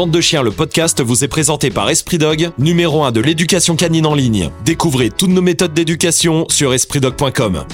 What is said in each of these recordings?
Bande de chiens, le podcast vous est présenté par Esprit Dog, numéro 1 de l'éducation canine en ligne. Découvrez toutes nos méthodes d'éducation sur espritdog.com.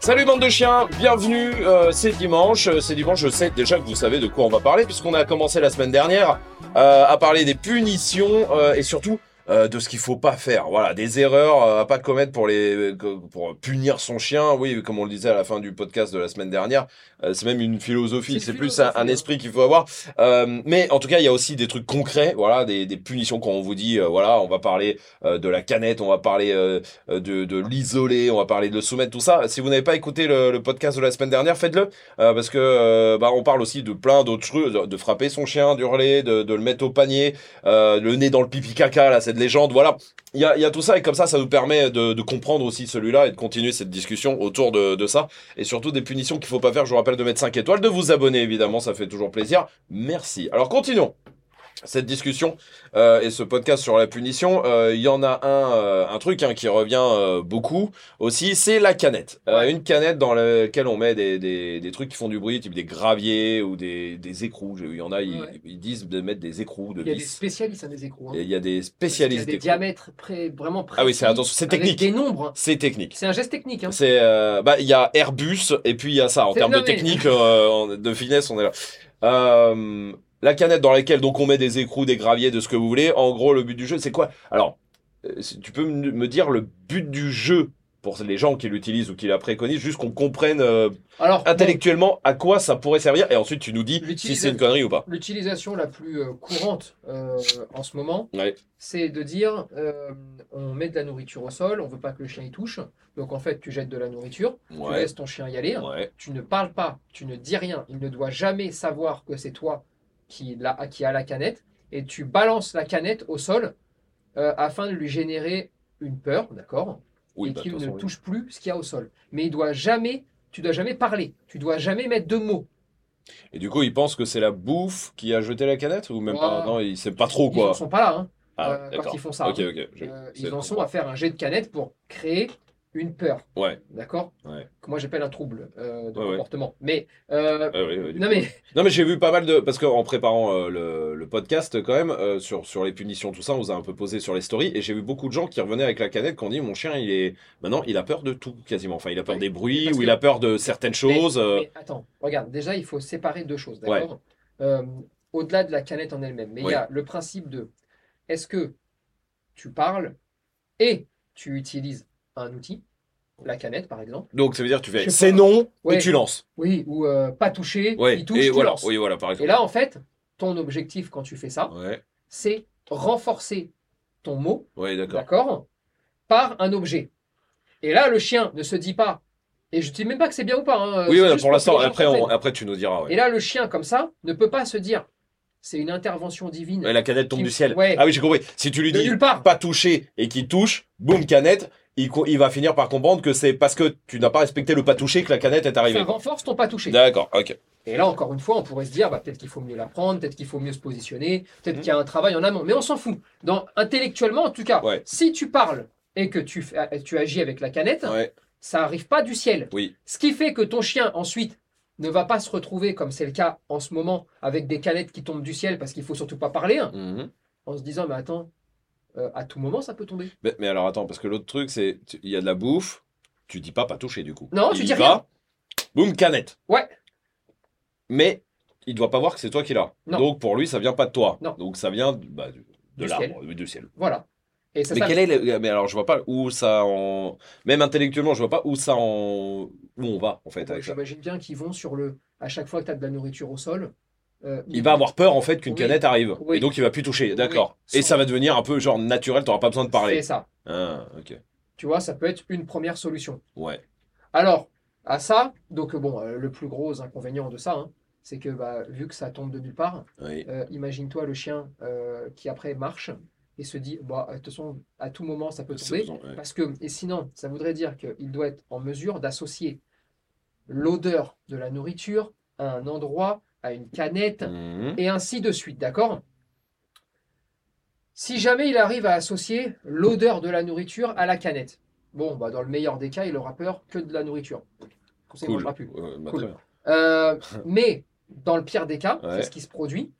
Salut bande de chiens, bienvenue, euh, c'est dimanche, Euh, c'est dimanche, je sais déjà que vous savez de quoi on va parler puisqu'on a commencé la semaine dernière euh, à parler des punitions et surtout de ce qu'il faut pas faire, voilà, des erreurs euh, à pas commettre pour les pour punir son chien, oui, comme on le disait à la fin du podcast de la semaine dernière, c'est même une philosophie, C'est plus un, esprit qu'il faut avoir, Euh, mais en tout cas il y a aussi des trucs concrets, voilà, des, des punitions quand on vous dit, euh, voilà, on va parler euh, de la canette, on va parler euh, euh, de, de l'isoler, on va parler de le soumettre, tout ça. Si vous n'avez pas écouté le, le podcast de la semaine dernière, faites-le, euh, parce que euh, bah, on parle aussi de plein d'autres choses, de, de frapper son chien, d'hurler, de, de le mettre au panier, euh, le nez dans le pipi caca, là, cette légende, voilà. Il y a, y a tout ça, et comme ça, ça nous permet de, de comprendre aussi celui-là et de continuer cette discussion autour de, de ça, et surtout des punitions qu'il faut pas faire. Je vous rappelle de mettre 5 étoiles, de vous abonner, évidemment, ça fait toujours plaisir. Merci. Alors, continuons cette discussion euh, et ce podcast sur la punition, euh, il y en a un, euh, un truc hein, qui revient beaucoup aussi, c'est la canette. Ouais. une canette dans laquelle on met des, des, des trucs qui font du bruit, type des graviers ou des, des écrous. Il y en a, ils, Ouais. ils disent de mettre des écrous de Il y a des spécialistes hein, des écrous. hein. Et il y a des Il y a spécialistes des diamètres pré- vraiment précis. Ah oui, c'est attention, c'est avec technique. Des nombres. C'est technique. C'est un geste technique. Hein. C'est bah il y a Airbus et puis il y a ça en termes de technique de finesse on est là. Euh, la canette dans laquelle donc on met des écrous, des graviers, de ce que vous voulez. En gros le but du jeu c'est quoi? Alors euh, tu peux me dire le but du jeu pour les gens qui l'utilisent ou qui la préconisent, juste qu'on comprenne euh, Alors, bon, intellectuellement à quoi ça pourrait servir et ensuite tu nous dis si c'est une connerie ou pas. l'utilisation la plus euh, courante euh, en ce moment, Ouais. c'est de dire euh, on met de la nourriture au sol, on veut pas que le chien y touche. Donc en fait, tu jettes de la nourriture, tu laisses ton chien y aller. Ouais. Tu ne parles pas, tu ne dis rien. Il ne doit jamais savoir que c'est toi qui, l'a- qui a la canette. Et tu balances la canette au sol euh, afin de lui générer une peur, d'accord? Oui, et bah, qu'il ne façon, oui. touche plus ce qu'il y a au sol. Mais il doit jamais, tu dois jamais parler, tu dois jamais mettre de mots. Et du coup, il pense que c'est la bouffe qui a jeté la canette ou même pas? Non, il sait pas trop Ils n'en quoi. sont pas là, hein. Ah, euh, quand ils font ça, hein. je- Euh, ils en sont à faire un jet de canette pour créer une peur, Ouais. d'accord? Ouais. Que moi j'appelle un trouble euh, de Ouais, comportement. Mais euh, oui, oui, du non mais Non mais j'ai vu pas mal de parce qu'en préparant euh, le, le podcast quand même sur sur les punitions tout ça on vous a un peu posé sur les stories et j'ai vu beaucoup de gens qui revenaient avec la canette qui ont dit mon chien il est maintenant il a peur de tout quasiment. Enfin il a peur des bruits ou il a peur de certaines choses Mais attends, regarde, déjà il faut séparer deux choses, d'accord? Au-delà de la canette en elle-même, mais il y a le principe de est-ce que tu parles et tu utilises un outil, la canette par exemple, donc ça veut dire tu Je fais c'est non Ouais. et tu lances oui, ou euh, pas toucher, ouais il touche, et tu voilà lances. oui voilà par Et exemple là en fait, ton objectif quand tu fais ça, ouais c'est renforcer ton mot, d'accord par un objet. Et là, le chien ne se dit pas, et je dis même pas que c'est bien ou pas. hein, oui pour que l'instant après on- après tu nous diras. Et là, le chien, comme ça, ne peut pas se dire, c'est une intervention divine Ouais, la canette tombe qui- du ciel ouais. ah oui j'ai compris si tu lui dis nulle part. pas toucher et qu'il touche boum canette il, va finir par comprendre que c'est parce que tu n'as pas respecté le pas touché que la canette est arrivée Ça renforce ton pas touché. d'accord ok Et là, encore une fois, on pourrait se dire, bah, peut-être qu'il faut mieux l'apprendre, peut-être qu'il faut mieux se positionner, peut-être Mhm. qu'il y a un travail en amont. Mais on s'en fout. Dans, intellectuellement, en tout cas, Ouais. si tu parles et que tu, tu agis avec la canette, ouais ça arrive pas du ciel. oui Ce qui fait que ton chien, ensuite, ne va pas se retrouver, comme c'est le cas en ce moment, avec des canettes qui tombent du ciel parce qu'il faut surtout pas parler, hein, Mhm. en se disant, mais attends, euh, à tout moment, ça peut tomber. Mais, mais alors attends, parce que l'autre truc, c'est il y a de la bouffe, tu dis pas pas toucher du coup. Non, il tu dis va, rien. Boum, canette. Ouais. Mais il doit pas voir que c'est toi qui l'as. Donc pour lui, ça vient pas de toi. Non. Donc ça vient bah, de l'arbre, du ciel. Voilà. Et ça, Mais ça- quel est le... Mais alors je vois pas où ça en. Même intellectuellement, je vois pas où ça en. Où on va en fait avec ça. J'imagine bien qu'ils vont sur le. À chaque fois que tu as de la nourriture au sol, euh, Il va avoir peur en fait qu'une Oui. canette arrive. Oui. Et donc il va plus toucher. Oui. D'accord. Et ça va devenir un peu genre naturel, t'auras pas besoin de parler. C'est ça. Ah, ok. Tu vois, ça peut être une première solution. Ouais. Alors, à ça, donc bon, euh, le plus gros inconvénient de ça, hein, c'est que bah, vu que ça tombe de nulle part, euh, imagine-toi le chien qui après marche et se dit, bah, de toute façon, à tout moment, ça peut tomber. besoin, ouais. Parce que, et sinon, ça voudrait dire qu'il doit être en mesure d'associer l'odeur de la nourriture à un endroit, à une canette, Mhm. et ainsi de suite, d'accord? Si jamais il arrive à associer l'odeur de la nourriture à la canette, bon, bah, dans le meilleur des cas, il aura peur que de la nourriture. Cool. mangera plus. Bah, Cool. Euh, mais dans le pire des cas, Ouais. c'est ce qui se produit,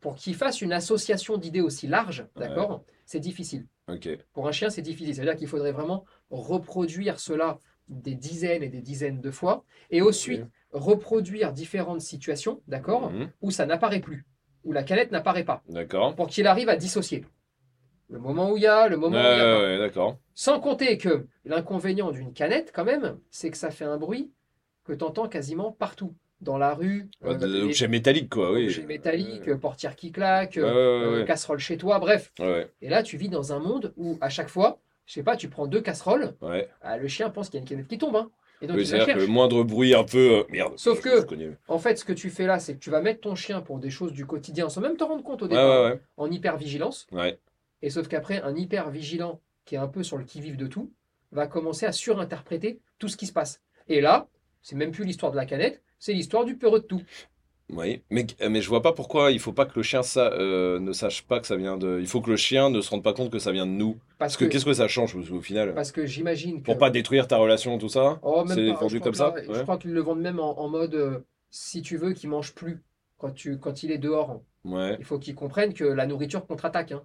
pour qu'il fasse une association d'idées aussi large, d'accord C'est difficile. Pour un chien, c'est difficile. C'est-à-dire qu'il faudrait vraiment reproduire cela des dizaines et des dizaines de fois, et ensuite reproduire différentes situations, d'accord, Mhm. où ça n'apparaît plus, où la canette n'apparaît pas, D'accord. pour qu'il arrive à dissocier. Le moment où il y a, le moment où il y a ouais, d'accord. Sans compter que l'inconvénient d'une canette, quand même, c'est que ça fait un bruit que tu entends quasiment partout. Dans la rue, Ouais, euh, des les objets métalliques, quoi, oui. objets métalliques, portières qui ouais, euh, casserole chez toi, bref. Et là, tu vis dans un monde où, à chaque fois, je sais pas, tu prends deux casseroles, ouais. ah, le chien pense qu'il y a une canette qui tombe. hein. C'est-à-dire que le moindre bruit un peu. euh, Merde. Sauf que- je. En fait, ce que tu fais là, c'est que tu vas mettre ton chien pour des choses du quotidien sans même te rendre compte au Ouais, départ, ouais, ouais. en hyper-vigilance. Ouais. Et sauf qu'après, un hyper-vigilant qui est un peu sur le qui-vive de tout, va commencer à surinterpréter tout ce qui se passe. Et là, c'est même plus l'histoire de la canette, c'est l'histoire du peureux de tout. Oui, mais, mais je vois pas pourquoi il faut pas que le chien sa- euh, ne sache pas que ça vient de. Il faut que le chien ne se rende pas compte que ça vient de nous. Parce Parce que que, qu'est-ce que ça change au, final? Parce que j'imagine que... Pour pas détruire ta relation, tout ça? Oh, même c'est pas, vendu je crois comme ça Je crois qu'ils le vendent même en, en mode, euh, si tu veux, qu'il mange plus quand, tu, quand il est dehors. Ouais. Il faut qu'il comprenne que la nourriture contre-attaque. hein.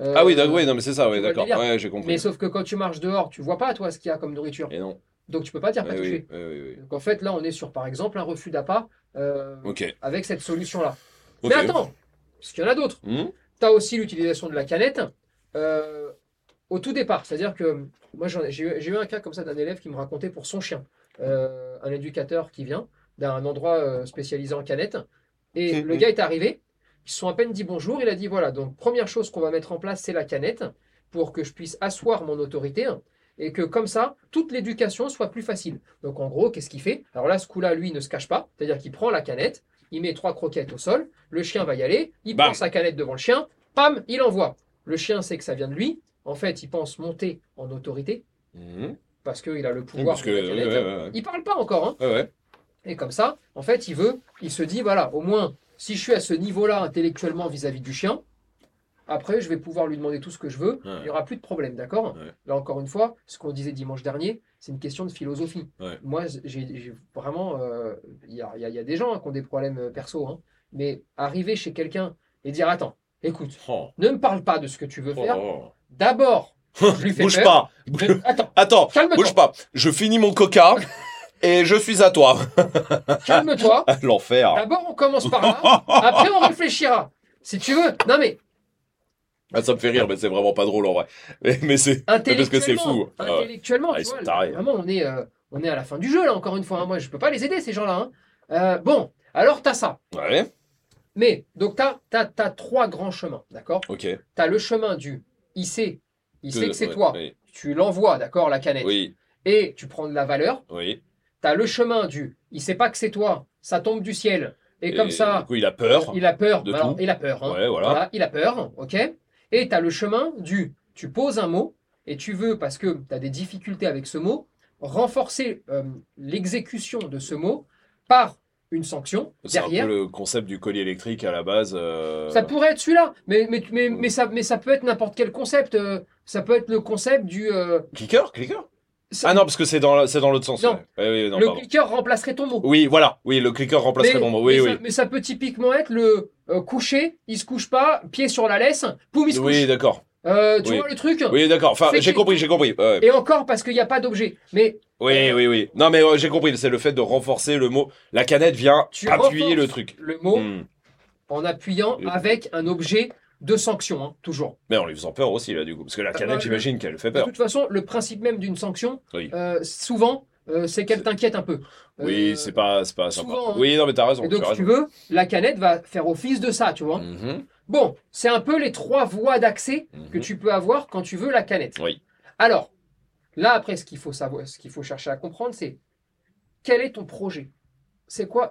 Euh, Ah oui, d'accord, oui, non, mais c'est ça, ouais, d'accord. Ouais, j'ai compris. Mais sauf que quand tu marches dehors, tu vois pas toi ce qu'il y a comme nourriture. Et non. Donc tu peux pas dire pas toucher. oui, oui, oui, oui. Donc en fait, là, on est sur, par exemple, un refus d'appât euh, avec cette solution-là. Mais attends, parce qu'il y en a d'autres. Hmm Tu as aussi l'utilisation de la canette euh, au tout départ. C'est-à-dire que moi, j'ai eu, un cas comme ça d'un élève qui me racontait pour son chien, euh, un éducateur qui vient d'un endroit spécialisé en canette. Et le gars est arrivé, ils se sont à peine dit bonjour. Il a dit voilà, donc première chose qu'on va mettre en place, c'est la canette pour que je puisse asseoir mon autorité. Et que comme ça, toute l'éducation soit plus facile. Donc en gros, qu'est-ce qu'il fait? Alors là, ce coup-là, lui, ne se cache pas. C'est-à-dire qu'il prend la canette, il met trois croquettes au sol, le chien va y aller, il Bam. prend sa canette devant le chien, pam, il envoie. Le chien sait que ça vient de lui. En fait, il pense monter en autorité Mhm. parce qu'il a le pouvoir Parce de que. la canette. ouais, ouais. Il parle pas encore. hein. Et comme ça, en fait, il veut, il se dit, voilà, au moins, si je suis à ce niveau-là intellectuellement vis-à-vis du chien, après, je vais pouvoir lui demander tout ce que je veux. Ouais. Il n'y aura plus de problème, d'accord? Ouais. Là, encore une fois, ce qu'on disait dimanche dernier, c'est une question de philosophie. Ouais. Moi, j'ai vraiment... euh, Il y, a, y y des gens hein, qui ont des problèmes euh, perso, hein, mais arriver chez quelqu'un et dire, attends, écoute, Oh. ne me parle pas de ce que tu veux faire. Oh. D'abord, je lui fais Bouge peur. pas. Je- Attends, Attends, calme-toi, bouge pas. Je finis mon coca et je suis à toi. calme-toi. L'enfer. D'abord, on commence par là. Après, on réfléchira. Si tu veux. Non, mais Ah, ça me fait rire, mais c'est vraiment pas drôle en vrai. Mais, mais c'est parce que c'est intellectuellement, fou. Ah ouais. intellectuellement, Ah, tu vois, tarés. vraiment, on est, euh, on est à la fin du jeu, là, encore une fois. hein. Moi, je peux pas les aider, ces gens-là. hein. Euh, bon, alors, tu as ça. Ouais, Mais, donc, tu as, trois grands chemins, d'accord? Ok. Tu as le chemin du il sait, il sait que c'est Ouais, toi. Oui, Tu l'envoies, d'accord, la canette. oui, Et tu prends de la valeur. oui. Tu as le chemin du il sait pas que c'est toi, ça tombe du ciel. Et, comme Du ça, coup, il a peur. il a peur. de Bah alors, tout. il a peur. hein. Ouais, voilà. Voilà, il a peur, ok Et tu as le chemin du tu poses un mot et tu veux, parce que tu as des difficultés avec ce mot, renforcer euh, l'exécution de ce mot par une sanction C'est un derrière. peu le concept du collier électrique à la base. euh, Ça pourrait être celui-là, mais, mais, mais, mais, ça, mais ça peut être n'importe quel concept. euh, ça peut être le concept du. Clicker Clicker ça- Ah non, parce que c'est dans, c'est dans l'autre sens. Non. ouais. Ouais, oui, non, le pardon. clicker remplacerait ton mot. Oui, voilà. Oui, le clicker remplacerait mais, mon mot. Oui, mais oui. Ça, mais ça peut typiquement être le euh, coucher, il se couche pas, pied sur la laisse, poum, il se Oui, couche. d'accord. Euh, tu Oui. vois le truc? Oui, d'accord. Enfin, j'ai compris, j'ai compris. Et encore parce qu'il n'y a pas d'objet. Mais Oui, oui, oui. Non, mais j'ai compris. C'est le fait de renforcer le mot. La canette vient tu appuyer le truc. le mot Hmm. en appuyant avec un objet de sanction, hein, toujours. Mais en lui faisant peur aussi, là, du coup. Parce que la bah, canette, le- j'imagine qu'elle fait De peur. toute façon, le principe même d'une sanction, Oui. euh, souvent, euh, c'est qu'elle t'inquiète un peu. Oui, Euh, c'est pas, pas sympa. souvent, hein. Oui, non, mais t'as raison. Et donc, tu si tu veux, la canette va faire office de ça, tu vois. Mhm, Bon, c'est un peu les trois voies d'accès que mhm. tu peux avoir quand tu veux la canette. Oui. Alors, là, après, ce qu'il faut savoir, ce qu'il faut chercher à comprendre, c'est quel est ton projet? C'est quoi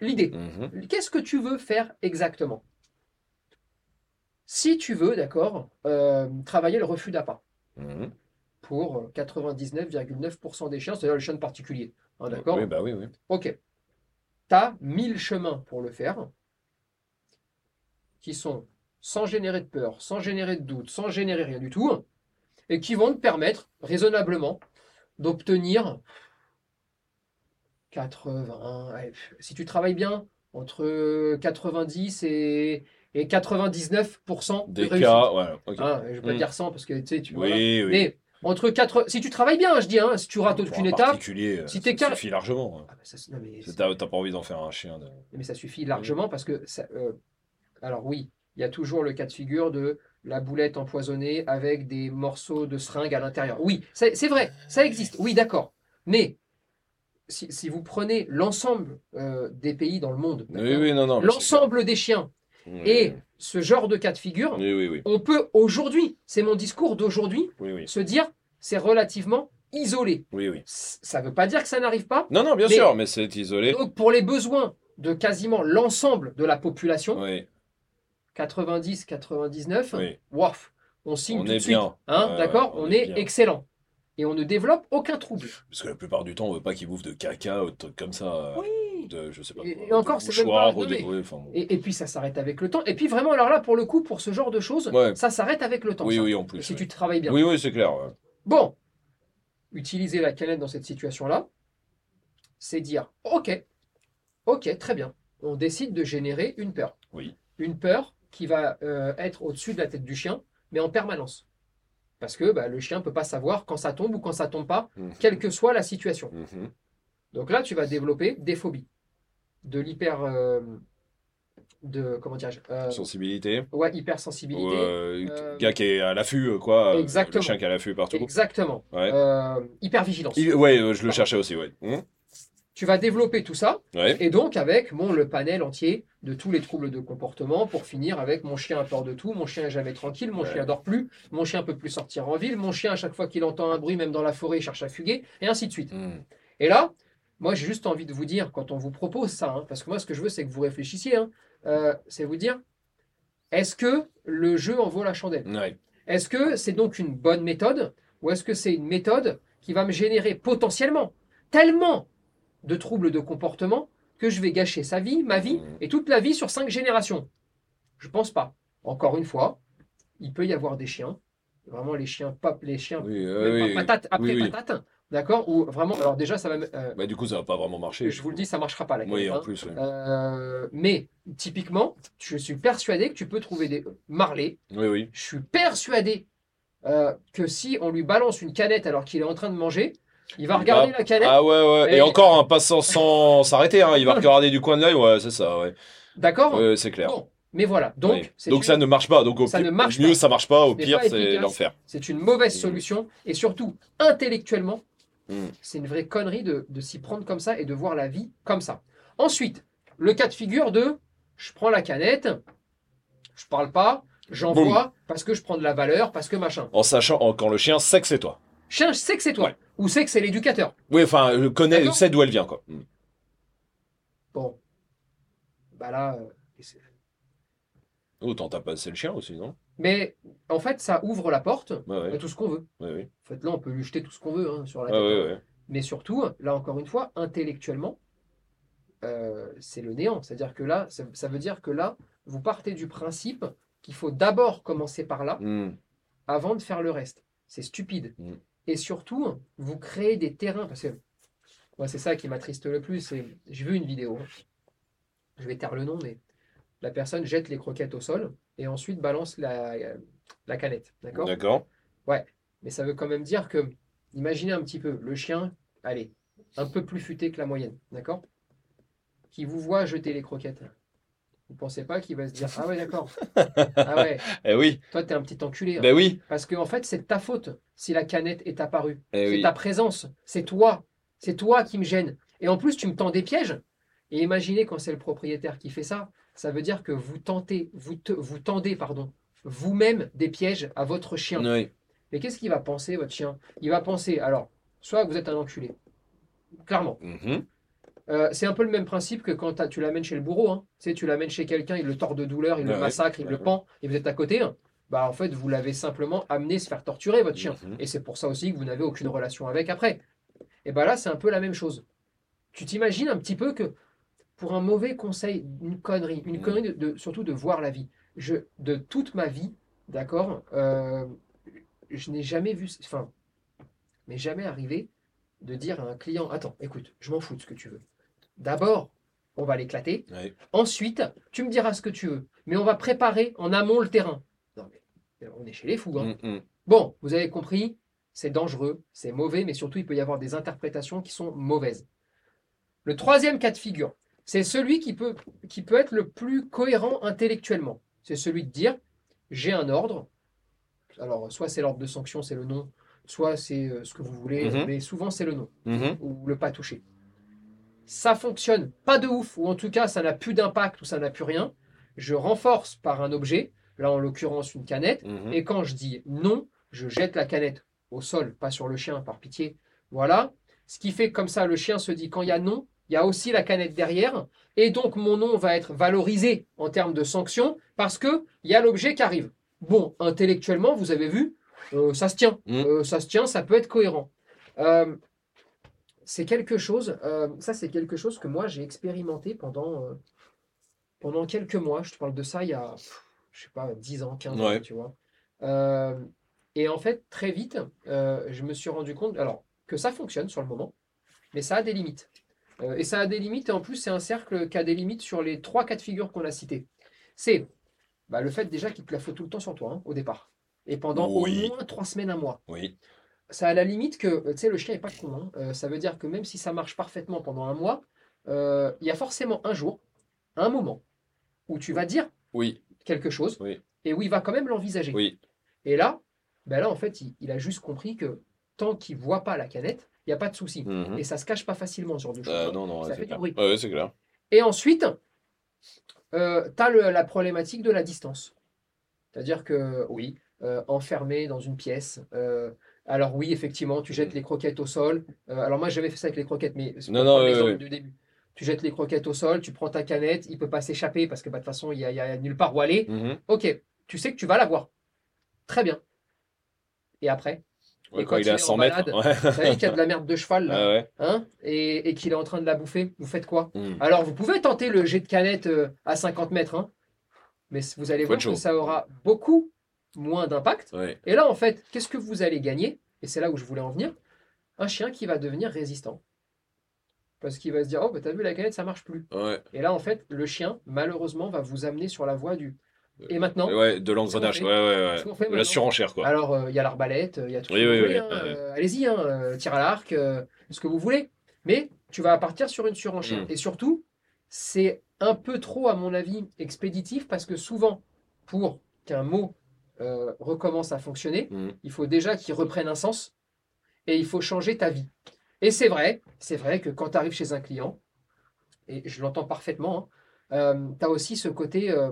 l'idée? Mhm. Qu'est-ce que tu veux faire exactement? Si tu veux, d'accord, euh, travailler le refus d'appât Mhm. pour euh, 99,9% des chiens, c'est-à-dire les chiens de particulier, hein, d'accord Oui, bah oui, oui. Ok. Tu as 1000 chemins pour le faire, qui sont sans générer de peur, sans générer de doute, sans générer rien du tout, et qui vont te permettre raisonnablement d'obtenir 80, allez, si tu travailles bien, entre 90 et, et 99% de Des réussite. cas, ouais. ok. Hein, je vais pas Mm. dire 100 parce que tu sais, tu oui, voilà. oui. Mais entre 4, si tu travailles bien, je dis, hein, si tu rates aucune un étape, particulier, euh, si ça t'es car- suffit largement. hein. Ah, bah, ça, non, mais, C'est- T'as t'as pas envie d'en faire un chien. de- mais ça suffit largement parce que, ça, euh, alors oui, il y a toujours le cas de figure de la boulette empoisonnée avec des morceaux de seringue à l'intérieur. Oui, ça- c'est vrai, ça existe. Oui, d'accord. Mais si, si vous prenez l'ensemble euh, des pays dans le monde, Oui, oui, non, non. l'ensemble des chiens et ce genre de cas de figure, Oui, oui, oui. on peut aujourd'hui, c'est mon discours d'aujourd'hui, Oui, oui. se dire c'est relativement isolé. Oui, oui. Ça ne veut pas dire que ça n'arrive pas. Non, non, bien Mais- sûr, mais c'est isolé. Donc pour les besoins de quasiment l'ensemble de la population, Oui, 90, 99, oui. waf, on signe On tout est de suite. bien. Hein, D'accord? On, on est excellent. Et on ne développe aucun trouble. Parce que la plupart du temps, on veut pas qu'ils bouffent de caca ou de trucs comme ça. euh, Oui. De, je sais pas. Et- encore, c'est même mouchoirs pas- ou non, des- mais- ouais, enfin, bon. Et, et puis ça s'arrête avec le temps. Et puis vraiment, alors là, pour le coup, pour ce genre de choses, Ouais. ça s'arrête avec le temps. Oui, ça. oui, en plus. Si tu travailles bien. Oui, oui, c'est clair. ouais. Bon, utiliser la canette dans cette situation-là, c'est dire, ok, ok, très bien, on décide de générer une peur. Oui. Une peur qui va euh, être au-dessus de la tête du chien, mais en permanence. Parce que bah, le chien ne peut pas savoir quand ça tombe ou quand ça tombe pas, Mhm. quelle que soit la situation. Mhm. Donc là, tu vas développer des phobies, de l'hyper... euh, de, comment dirais-je euh, Sensibilité. Ouais, Ou, hypersensibilité. euh, euh, gars qui est à l'affût, quoi. Exactement. Le chien qui est à l'affût partout. Exactement. Ouais. Hypervigilance. Il- ouais, je le cherchais aussi, ouais. Mhm. Tu vas développer tout ça, Ouais. Et donc avec bon, le panel entier de tous les troubles de comportement pour finir avec mon chien a peur de tout, mon chien est jamais tranquille, mon Ouais. chien dort plus, mon chien peut plus sortir en ville, mon chien à chaque fois qu'il entend un bruit, même dans la forêt, il cherche à fuguer, et ainsi de suite. Mhm. Et là, moi j'ai juste envie de vous dire, quand on vous propose ça, hein, parce que moi ce que je veux c'est que vous réfléchissiez, hein, euh, c'est vous dire, est-ce que le jeu en vaut la chandelle? Ouais. Est-ce que c'est donc une bonne méthode ou est-ce que c'est une méthode qui va me générer potentiellement tellement de troubles de comportement que je vais gâcher sa vie, ma vie Mhm. et toute la vie sur cinq générations? Je pense pas. Encore une fois, il peut y avoir des chiens, vraiment les chiens pop, les chiens Oui, euh, oui. patate après oui. patate, d'accord Ou vraiment, alors déjà ça va, euh, Bah, du coup, ça va pas vraiment marcher. je vous le dis, ça marchera pas la Oui, en hein. plus. ouais. Euh, mais typiquement, je suis persuadé que tu peux trouver des marlés Oui, oui. je suis persuadé euh, que si on lui balance une canette alors qu'il est en train de manger, il va Il regarder la canette. Ah ouais, ouais. Et, Et- encore un passant sans s'arrêter, hein. Il va regarder du coin de l'œil, ouais, c'est ça, ouais. D'accord Ouais, c'est clair. Bon, mais voilà. Donc, Donc une- ça ne marche pas. Donc au Ça pire- ne marche mieux pas. ça marche pas, au pire pas c'est l'enfer. c'est une mauvaise solution. Et surtout, intellectuellement, Mm. c'est une vraie connerie de, de s'y prendre comme ça et de voir la vie comme ça. Ensuite, le cas de figure de je prends la canette, je parle pas, j'envoie parce que je prends de la valeur, parce que machin. En sachant en- quand le chien sait que c'est toi. Chien, je sais que c'est toi. Ouais. Ou c'est que c'est l'éducateur. Oui, enfin, le connaît, D'accord. sait d'où elle vient, quoi. Mm. Bon. Bah là. euh, Autant t'as passé le chien aussi, non? Mais en fait, ça ouvre la porte Ouais, à tout ce qu'on veut. Ouais, ouais. En fait, là, on peut lui jeter tout ce qu'on veut hein, sur la tête. hein. Mais surtout, là encore une fois, intellectuellement, euh, c'est le néant. C'est-à-dire que là, ça, ça veut dire que là, vous partez du principe qu'il faut d'abord commencer par là Mm. avant de faire le reste. C'est stupide. Mm. Et surtout, vous créez des terrains. Parce que moi, c'est ça qui m'attriste le plus. J'ai vu une vidéo. Je vais taire le nom, mais la personne jette les croquettes au sol et ensuite balance la, la canette. D'accord? D'accord. mais ça veut quand même dire que, imaginez un petit peu, le chien, allez, un peu plus futé que la moyenne, d'accord? Qui vous voit jeter les croquettes. Vous pensez pas qu'il va se dire Ah ouais, d'accord. Ah ouais, Eh oui, toi, t'es un petit enculé. hein. ben oui. Parce qu'en fait, c'est ta faute si la canette est apparue. Eh c'est oui. ta présence. C'est toi. C'est toi qui me gêne. Et en plus, tu me tends des pièges. Et imaginez quand c'est le propriétaire qui fait ça, ça veut dire que vous tentez, vous, te- vous tendez, pardon, vous-même des pièges à votre chien. Oui. Mais qu'est-ce qu'il va penser, votre chien? Il va penser, alors, soit vous êtes un enculé, clairement. Mhm. Euh, c'est un peu le même principe que quand tu l'amènes chez le bourreau. Hein. Tu sais, tu l'amènes chez quelqu'un, il le tord de douleur, il le massacre, il le pend, et vous êtes à côté. hein. Bah, en fait, vous l'avez simplement amené se faire torturer, votre chien. Mhm. Et c'est pour ça aussi que vous n'avez aucune relation avec après. Et bah là, c'est un peu la même chose. Tu t'imagines un petit peu que pour un mauvais conseil, une connerie, une Mhm. connerie de, de- surtout de voir la vie. Je, de toute ma vie, d'accord, euh, je n'ai jamais vu, enfin, mais jamais arrivé de dire à un client, attends, écoute, je m'en fous de ce que tu veux. D'abord, on va l'éclater. Ouais. Ensuite, tu me diras ce que tu veux, mais on va préparer en amont le terrain. Non, mais on est chez les fous. hein. Mm, mm. Bon, vous avez compris, c'est dangereux, c'est mauvais, mais surtout, il peut y avoir des interprétations qui sont mauvaises. Le troisième cas de figure, c'est celui qui peut, qui peut être le plus cohérent intellectuellement. C'est celui de dire, j'ai un ordre. Alors, soit c'est l'ordre de sanction, c'est le nom, soit c'est euh, ce que vous voulez, Mhm. mais souvent c'est le nom Mhm. ou le pas touché. Ça fonctionne pas de ouf, ou en tout cas ça n'a plus d'impact ou ça n'a plus rien. Je renforce par un objet, là en l'occurrence une canette, Mhm. et quand je dis non, je jette la canette au sol, pas sur le chien, par pitié. Voilà. Ce qui fait que comme ça, le chien se dit quand il y a non, il y a aussi la canette derrière, et donc mon nom va être valorisé en termes de sanction parce que il y a l'objet qui arrive. Bon, intellectuellement, vous avez vu, euh, ça se tient, Mm. Euh, ça se tient, ça peut être cohérent. Euh, c'est quelque chose, ça c'est quelque chose que moi j'ai expérimenté pendant, pendant quelques mois. Je te parle de ça il y a, je sais pas, 10 ans, 15 ans, tu vois. Et en fait, très vite, je me suis rendu compte, alors, que ça fonctionne sur le moment, mais ça a des limites. Euh, et ça a des limites, et en plus, c'est un cercle qui a des limites sur les trois cas de figure qu'on a cités. C'est bah, le fait déjà qu'il te la faut tout le temps sur toi, hein, au départ. Et pendant Oui. au moins trois semaines, un mois Oui. ça a la limite que, tu sais, le chien n'est pas con. hein. Euh, ça veut dire que même si ça marche parfaitement pendant un mois, euh, il y a forcément un jour, un moment, où tu vas dire Oui. quelque chose Oui. et où il va quand même l'envisager. Oui. Et là, ben là, en fait, il, il a juste compris que tant qu'il voit pas la canette, il n'y a pas de souci. Mhm. Et ça se cache pas facilement ce genre de choses. Euh, hein. non, non, ça fait du bruit. Ouais, c'est clair. Et ensuite, tu as la problématique de la distance. C'est-à-dire que, oui, euh, enfermé dans une pièce, euh, alors oui, effectivement, tu jettes les croquettes au sol. Euh, alors moi, j'avais fait ça avec les croquettes, mais c'est l'exemple du début. Tu jettes les croquettes au sol, tu prends ta canette, il peut pas s'échapper parce que bah, de toute façon, il n'y a nulle part où aller. Mhm. Ok, tu sais que tu vas l'avoir. Très bien. Et après, Ouais, Et quand quand il est à est 100 en mètres. Ouais. vous savez qu'il y a de la merde de cheval là, Ah ouais. hein, et, et qu'il est en train de la bouffer, vous faites quoi? Mhm. alors, vous pouvez tenter le jet de canette euh, à 50 mètres, hein, mais vous allez voir que ça aura beaucoup moins d'impact. Et là, en fait, qu'est-ce que vous allez gagner? Et c'est là où je voulais en venir. Un chien qui va devenir résistant. Parce qu'il va se dire, oh, bah, t'as vu, la canette, ça marche plus. Et là, en fait, le chien, malheureusement, va vous amener sur la voie du... Et maintenant Ouais, de l'engrenage. Ouais, ouais, ouais. De la surenchère, quoi. Alors, euh, il y a l'arbalète, il y a tout Oui, ce que oui, vous oui, voulez. hein, ouais. euh, Allez-y, hein, euh, tir à l'arc, euh, ce que vous voulez. Mais tu vas partir sur une surenchère. Mm. Et surtout, c'est un peu trop, à mon avis, expéditif parce que souvent, pour qu'un mot euh, recommence à fonctionner, Mhm. il faut déjà qu'il reprenne un sens et il faut changer ta vie. Et c'est vrai, c'est vrai que quand tu arrives chez un client, et je l'entends parfaitement, tu as aussi ce côté, euh,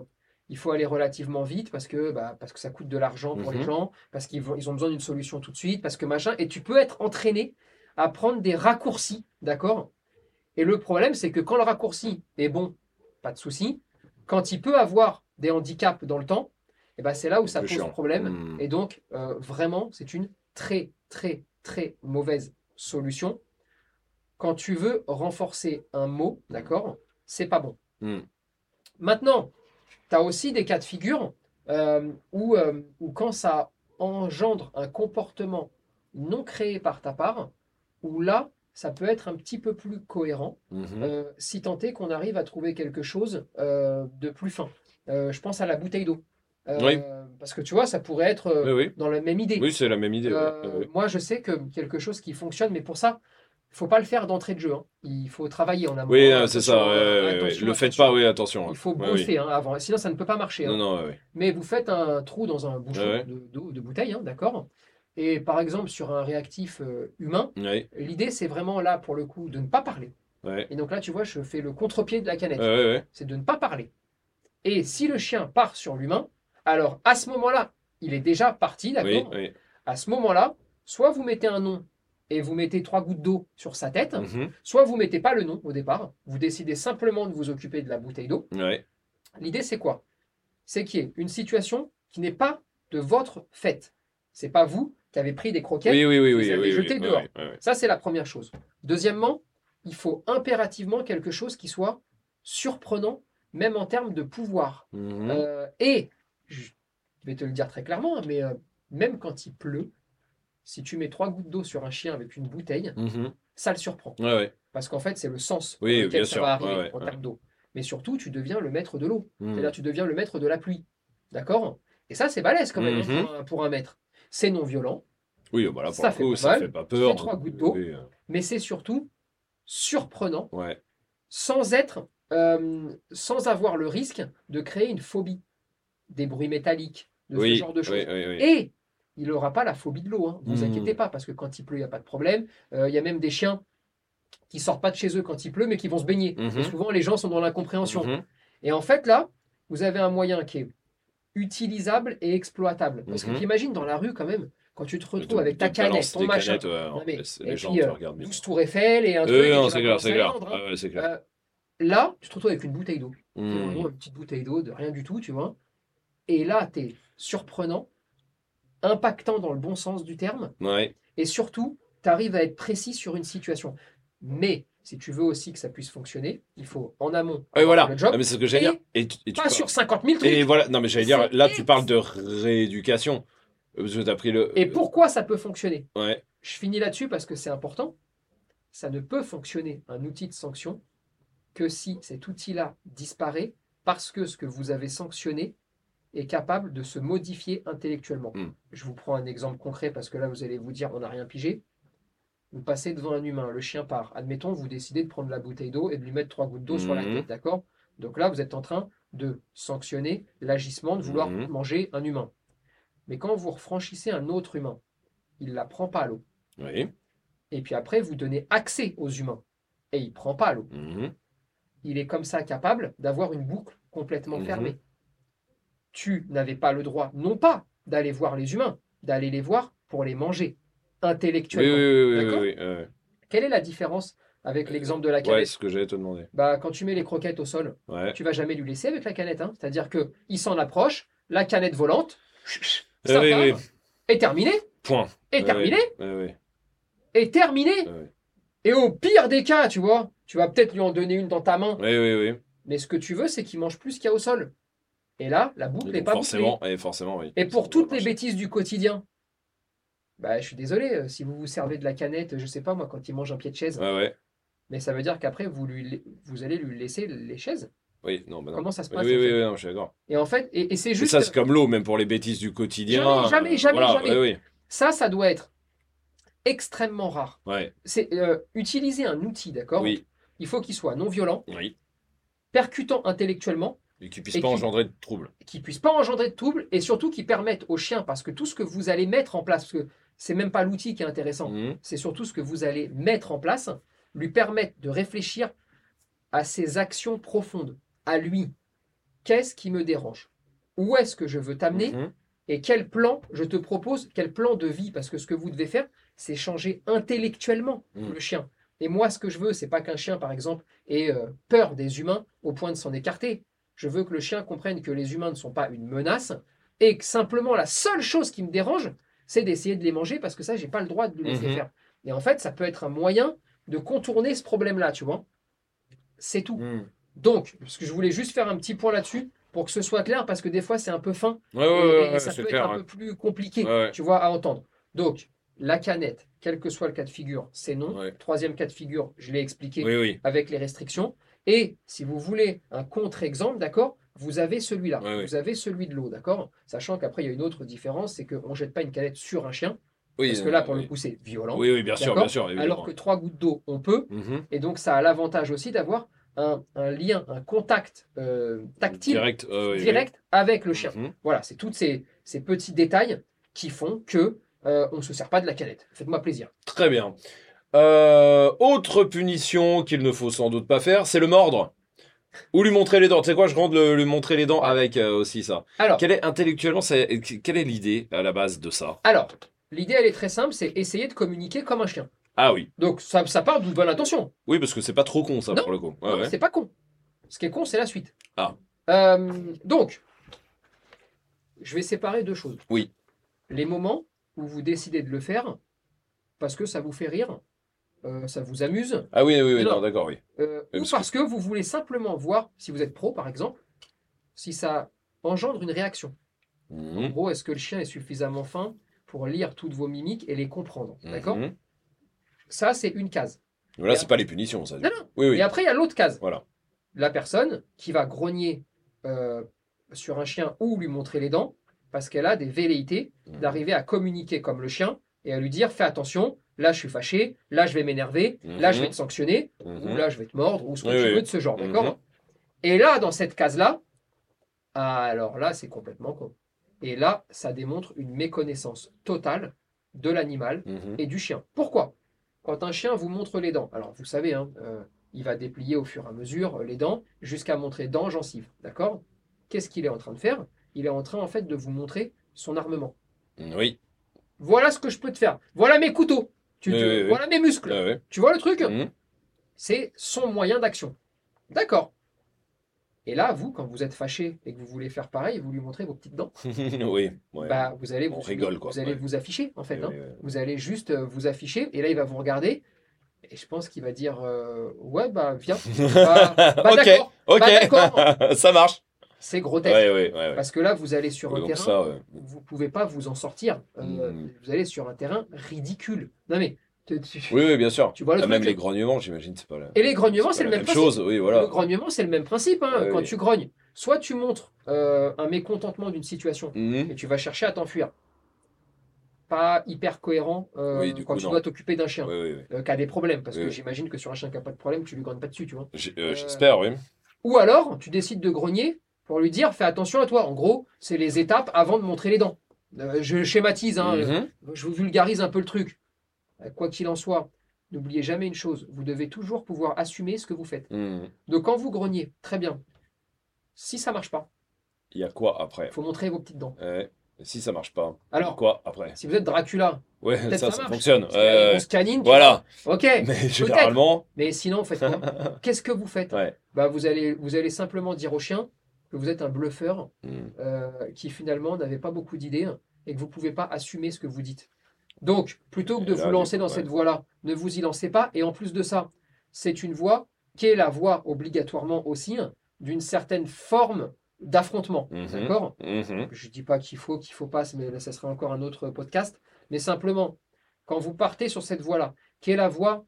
il faut aller relativement vite parce que, bah, parce que ça coûte de l'argent pour les Mhm. gens, parce qu'ils ils ont besoin d'une solution tout de suite, parce que machin, et tu peux être entraîné à prendre des raccourcis, d'accord? Et le problème, c'est que quand le raccourci est bon, pas de souci, quand il peut avoir des handicaps dans le temps, et ben c'est là où ça pose chiant. problème. Mhm. Et donc, euh, vraiment, c'est une très, très, très mauvaise solution. Quand tu veux renforcer un mot, d'accord, c'est pas bon. Mhm. Maintenant, tu as aussi des cas de figure euh, où, euh, où quand ça engendre un comportement non créé par ta part, où là, ça peut être un petit peu plus cohérent, Mhm. euh, si tant est qu'on arrive à trouver quelque chose de plus fin. Je pense à la bouteille d'eau. Oui. Parce que tu vois, ça pourrait être Oui, oui. dans la même idée. Oui, c'est la même idée. ouais. Moi, je sais que quelque chose qui fonctionne, mais pour ça, il faut pas le faire d'entrée de jeu. hein. Il faut travailler en amont. Oui, hein, c'est ça. euh, ouais, Le faites pas, oui, attention. Il faut oui. bosser hein, avant, sinon ça ne peut pas marcher. Non, non, ouais. Mais vous faites un trou dans un bouchon Ouais, de, bouteille, d'accord Et par exemple, sur un réactif euh, humain, l'idée, c'est vraiment là, pour le coup, de ne pas parler. Et donc là, tu vois, je fais le contre-pied de la canette. C'est de ne pas parler. Et si le chien part sur l'humain, alors à ce moment-là, il est déjà parti, d'accord Oui, oui. À ce moment-là, soit vous mettez un nom et vous mettez trois gouttes d'eau sur sa tête, Mhm. soit vous mettez pas le nom au départ, vous décidez simplement de vous occuper de la bouteille d'eau. Ouais. L'idée, c'est quoi? C'est qu'il y ait une situation qui n'est pas de votre fait. C'est pas vous qui avez pris des croquettes. Oui, oui, oui, avez jeté oui, dehors. Ça, c'est la première chose. Deuxièmement, il faut impérativement quelque chose qui soit surprenant, même en termes de pouvoir. Mhm. Euh, et, je vais te le dire très clairement, hein, mais euh, même quand il pleut, si tu mets trois gouttes d'eau sur un chien avec une bouteille, Mhm. ça le surprend. Ouais, ouais. Parce qu'en fait, c'est le sens Oui, bien ça sûr. va arriver Ouais, en termes d'eau. Mais surtout, tu deviens le maître de l'eau. Mhm. C'est-à-dire, tu deviens le maître de la pluie. D'accord? Et ça, c'est balèze quand même hein, Mhm. pour, un, pour un maître. C'est non violent, Oui, pour Ça fait coup, pas ça mal. fait pas Tu peur. fais trois gouttes d'eau. Oui, euh, mais c'est surtout surprenant sans être, euh, sans avoir le risque de créer une phobie des bruits métalliques, de Oui, ce genre de choses. Et il n'aura pas la phobie de l'eau, hein. vous Mhm. inquiétez pas, parce que quand il pleut, il n'y a pas de problème. Euh, Il y a même des chiens qui sortent pas de chez eux quand il pleut, mais qui vont se baigner. Mhm. Et souvent, les gens sont dans l'incompréhension. Mhm. Et en fait, là, vous avez un moyen qui est utilisable et exploitable. Parce que Mhm. tu imagines dans la rue, quand même, quand tu te retrouves avec ta canette, ton machin, canettes, ouais, Non, mais- laisse- et les gens puis, te euh, regardent bien. 12 tours Eiffel et un truc. non, c'est clair, c'est clair. hein. Ouais, clair. Euh, là, tu te retrouves avec une bouteille d'eau. Vraiment une petite bouteille d'eau de rien du tout, tu vois. Et là, tu es surprenant, impactant dans le bon sens du terme, Ouais. et surtout, tu arrives à être précis sur une situation. Mais si tu veux aussi que ça puisse fonctionner, il faut en amont Ouais, avoir voilà. le job, Ah, mais c'est ce que j'allais Et dire. Et, tu- et tu pas parles- sur 50 000 trucs. Et voilà, non, mais j'allais dire, là, tu parles de rééducation. Euh, Parce que t'as pris le. Et pourquoi ça peut fonctionner? Ouais. Je finis là-dessus parce que c'est important. Ça ne peut fonctionner, un outil de sanction, que si cet outil-là disparaît parce que ce que vous avez sanctionné est capable de se modifier intellectuellement. Hmm. Je vous prends un exemple concret parce que là, vous allez vous dire, on n'a rien pigé. Vous passez devant un humain, le chien part. Admettons, vous décidez de prendre la bouteille d'eau et de lui mettre trois gouttes d'eau sur la Mhm. tête, d'accord? Donc là, vous êtes en train de sanctionner l'agissement de vouloir Mhm. manger un humain. Mais quand vous franchissez un autre humain, il ne la prend pas l'eau. Oui. Et puis après, vous donnez accès aux humains. Et il ne prend pas l'eau. Mhm. Il est comme ça capable d'avoir une boucle complètement fermée. Tu n'avais pas le droit, non pas d'aller voir les humains, d'aller les voir pour les manger, intellectuellement. oui, oui, oui, ouais. Quelle est la différence avec l'exemple de la Ouais, canette c'est ce que j'allais te demander. bah, Quand tu mets les croquettes au sol, Ouais. tu vas jamais lui laisser avec la canette. hein. C'est-à-dire que il s'en approche, la canette volante, Euh, ça oui, part, oui. est terminé, Point. est Ouais, terminé, Ouais, ouais, est terminé. ouais, ouais. Et au pire des cas, tu vois, tu vas peut-être lui en donner une dans ta main, Oui, oui, oui. mais ce que tu veux, c'est qu'il mange plus qu'il y a au sol. Et là, la boucle Et n'est pas forcément, bouclée. et forcément, oui. Et pour toutes les bêtises du quotidien, bah, je suis désolé, euh, si vous vous servez de la canette, je sais pas moi, quand il mange un pied de chaise, Ouais, ouais. mais ça veut dire qu'après, vous, lui, vous allez lui laisser les chaises. Oui, non, bah non. Comment ça se passe oui, oui, oui, non, je suis d'accord. Et en fait, et, et c'est juste. ça, c'est comme l'eau, même pour les bêtises du quotidien. Jamais, jamais, euh, jamais, voilà, jamais. Oui, Ça, ça doit être extrêmement rare. Ouais, C'est euh, utiliser un outil, d'accord? Oui, Il faut qu'il soit non violent, oui. percutant intellectuellement, Et qui puisse Et pas qui- engendrer de troubles. qui puisse pas engendrer de troubles et surtout qui permette au chien, parce que tout ce que vous allez mettre en place, parce que c'est même pas l'outil qui est intéressant, Mhm. c'est surtout ce que vous allez mettre en place, lui permettre de réfléchir à ses actions profondes, à lui. Qu'est-ce qui me dérange? Où est-ce que je veux t'amener? Mhm. Et quel plan je te propose Quel plan de vie? Parce que ce que vous devez faire, c'est changer intellectuellement Mm. le chien. Et moi, ce que je veux, c'est pas qu'un chien, par exemple, ait euh, peur des humains au point de s'en écarter. Je veux que le chien comprenne que les humains ne sont pas une menace et que simplement la seule chose qui me dérange, c'est d'essayer de les manger parce que ça, j'ai pas le droit de le laisser Mhm. faire. Et en fait, ça peut être un moyen de contourner ce problème-là, tu vois. C'est tout. Mhm. Donc, parce que je voulais juste faire un petit point là-dessus pour que ce soit clair parce que des fois, c'est un peu fin Ouais, et, ouais, et ouais, ça peut clair. être un peu plus compliqué, tu vois, à entendre. Donc, la canette, quel que soit le cas de figure, c'est non. Troisième cas de figure, je l'ai expliqué Oui, oui. avec les restrictions. Et si vous voulez un contre-exemple, d'accord, vous avez celui-là. Ouais. Vous avez celui de l'eau, d'accord Sachant qu'après, il y a une autre différence, c'est qu'on ne jette pas une canette sur un chien, Oui, parce que là, euh, pour oui. le coup, c'est violent. Oui, oui, bien sûr, bien sûr. évidemment. alors que trois gouttes d'eau, on peut. Mhm. Et donc, ça a l'avantage aussi d'avoir un, un lien, un contact euh, tactile Direct. euh, direct avec le chien. Mhm. Voilà, c'est tous ces, ces petits détails qui font que euh, on ne se sert pas de la canette. Faites-moi plaisir. Très bien. Euh, autre punition qu'il ne faut sans doute pas faire, c'est le mordre. Ou lui montrer les dents. Tu sais quoi, je rentre le, lui montrer les dents avec euh, aussi ça. Alors, Quelle est intellectuellement, c'est- quelle est l'idée à la base de ça? Alors l'idée, elle est très simple, c'est essayer de communiquer comme un chien. Ah oui. Donc, ça, ça part d'une bonne intention. Oui, parce que c'est pas trop con ça Non. pour le coup. Ouais, Non, ouais. C'est pas con. Ce qui est con, c'est la suite. Ah. Euh, donc, je vais séparer deux choses. Oui. Les moments où vous décidez de le faire parce que ça vous fait rire, euh, ça vous amuse, Ah oui, oui, oui, Non. non, d'accord, oui. euh, ou parce que vous voulez simplement voir, si vous êtes pro par exemple, si ça engendre une réaction. En Mhm. gros, est-ce que le chien est suffisamment fin pour lire toutes vos mimiques et les comprendre D'accord Mhm. Ça, c'est une case. Mais Là, c'est pas les punitions, ça. Non. Oui, oui. Et après, il y a l'autre case. Voilà. La personne qui va grogner euh, sur un chien ou lui montrer les dents parce qu'elle a des velléités Mhm. d'arriver à communiquer comme le chien et à lui dire fais attention, là je suis fâché, là je vais m'énerver, là je vais te sanctionner, ou Mhm. là je vais te mordre, ou ce que Oui, tu oui. veux de ce genre, Mhm. d'accord Et là, dans cette case-là, alors là, c'est complètement con. Et là, ça démontre une méconnaissance totale de l'animal Mhm. et du chien. Pourquoi? Quand un chien vous montre les dents, alors vous savez, hein, euh, il va déplier au fur et à mesure euh, les dents jusqu'à montrer dents, gencives, d'accord? Qu'est-ce qu'il est en train de faire? Il est en train en fait de vous montrer son armement. Oui. Voilà ce que je peux te faire. Voilà mes couteaux. Tu, tu-. Voilà mes muscles. Ouais. Tu vois le truc Mhm. C'est son moyen d'action. D'accord. Et là, vous, quand vous êtes fâché et que vous voulez faire pareil, vous lui montrez vos petites dents, oui. Ouais. bah, vous allez, vous, rigole, quoi. vous allez Ouais. vous afficher, en fait. Hein. Vous allez juste euh, vous afficher et là il va vous regarder et je pense qu'il va dire euh, ouais bah viens bah, bah, ok. d'accord Ok. Bah, d'accord. ça marche. C'est grotesque Ouais, ouais, ouais. ouais. parce que là vous allez sur un terrain ça, vous pouvez pas vous en sortir Euh, Mm. vous allez sur un terrain ridicule non mais tu, tu- Oui, oui, bien sûr. tu vois le Ah, même les grognements, j'imagine, c'est pas la, et les grognements c'est le même même principe chose. Oui, voilà. le grognement c'est le même principe hein. Quand oui. tu grognes soit tu montres euh, un mécontentement d'une situation Mhm. et tu vas chercher à t'enfuir pas hyper cohérent euh, Oui, quand coup, tu non. dois t'occuper d'un chien Oui, oui, oui. euh, qui a des problèmes, parce que j'imagine que sur un chien qui n'a pas de problème, tu lui grognes pas dessus, tu vois. Euh, J'espère, oui. Ou alors, tu décides de grogner pour lui dire, fais attention à toi. En gros, c'est les étapes avant de montrer les dents. Euh, je schématise, hein, Mhm. je vous vulgarise un peu le truc. Euh, Quoi qu'il en soit, n'oubliez jamais une chose, vous devez toujours pouvoir assumer ce que vous faites. Mhm. Donc quand vous grognez, très bien. Si ça marche pas, Il y a quoi après? il faut montrer vos petites dents. Si ça marche pas, Alors, quoi après? si vous êtes Dracula, Ouais, ça, ça, ça marche. fonctionne. Canine, voilà. Ok. Mais généralement, Mais sinon, faites Qu'est-ce que vous faites? Ouais. bah, vous, allez, vous allez simplement dire au chien que vous êtes un bluffeur Mhm. euh, qui finalement n'avait pas beaucoup d'idées et que vous ne pouvez pas assumer ce que vous dites. Donc, plutôt que Et de là, vous lancer dans ouais. cette voie-là, ne vous y lancez pas. Et en plus de ça, c'est une voie qui est la voie obligatoirement aussi hein, d'une certaine forme d'affrontement. Mhm. D'accord? Mhm. Je ne dis pas qu'il faut, qu'il faut pas, mais là, ça serait encore un autre podcast. Mais simplement, quand vous partez sur cette voie-là, qui est la voie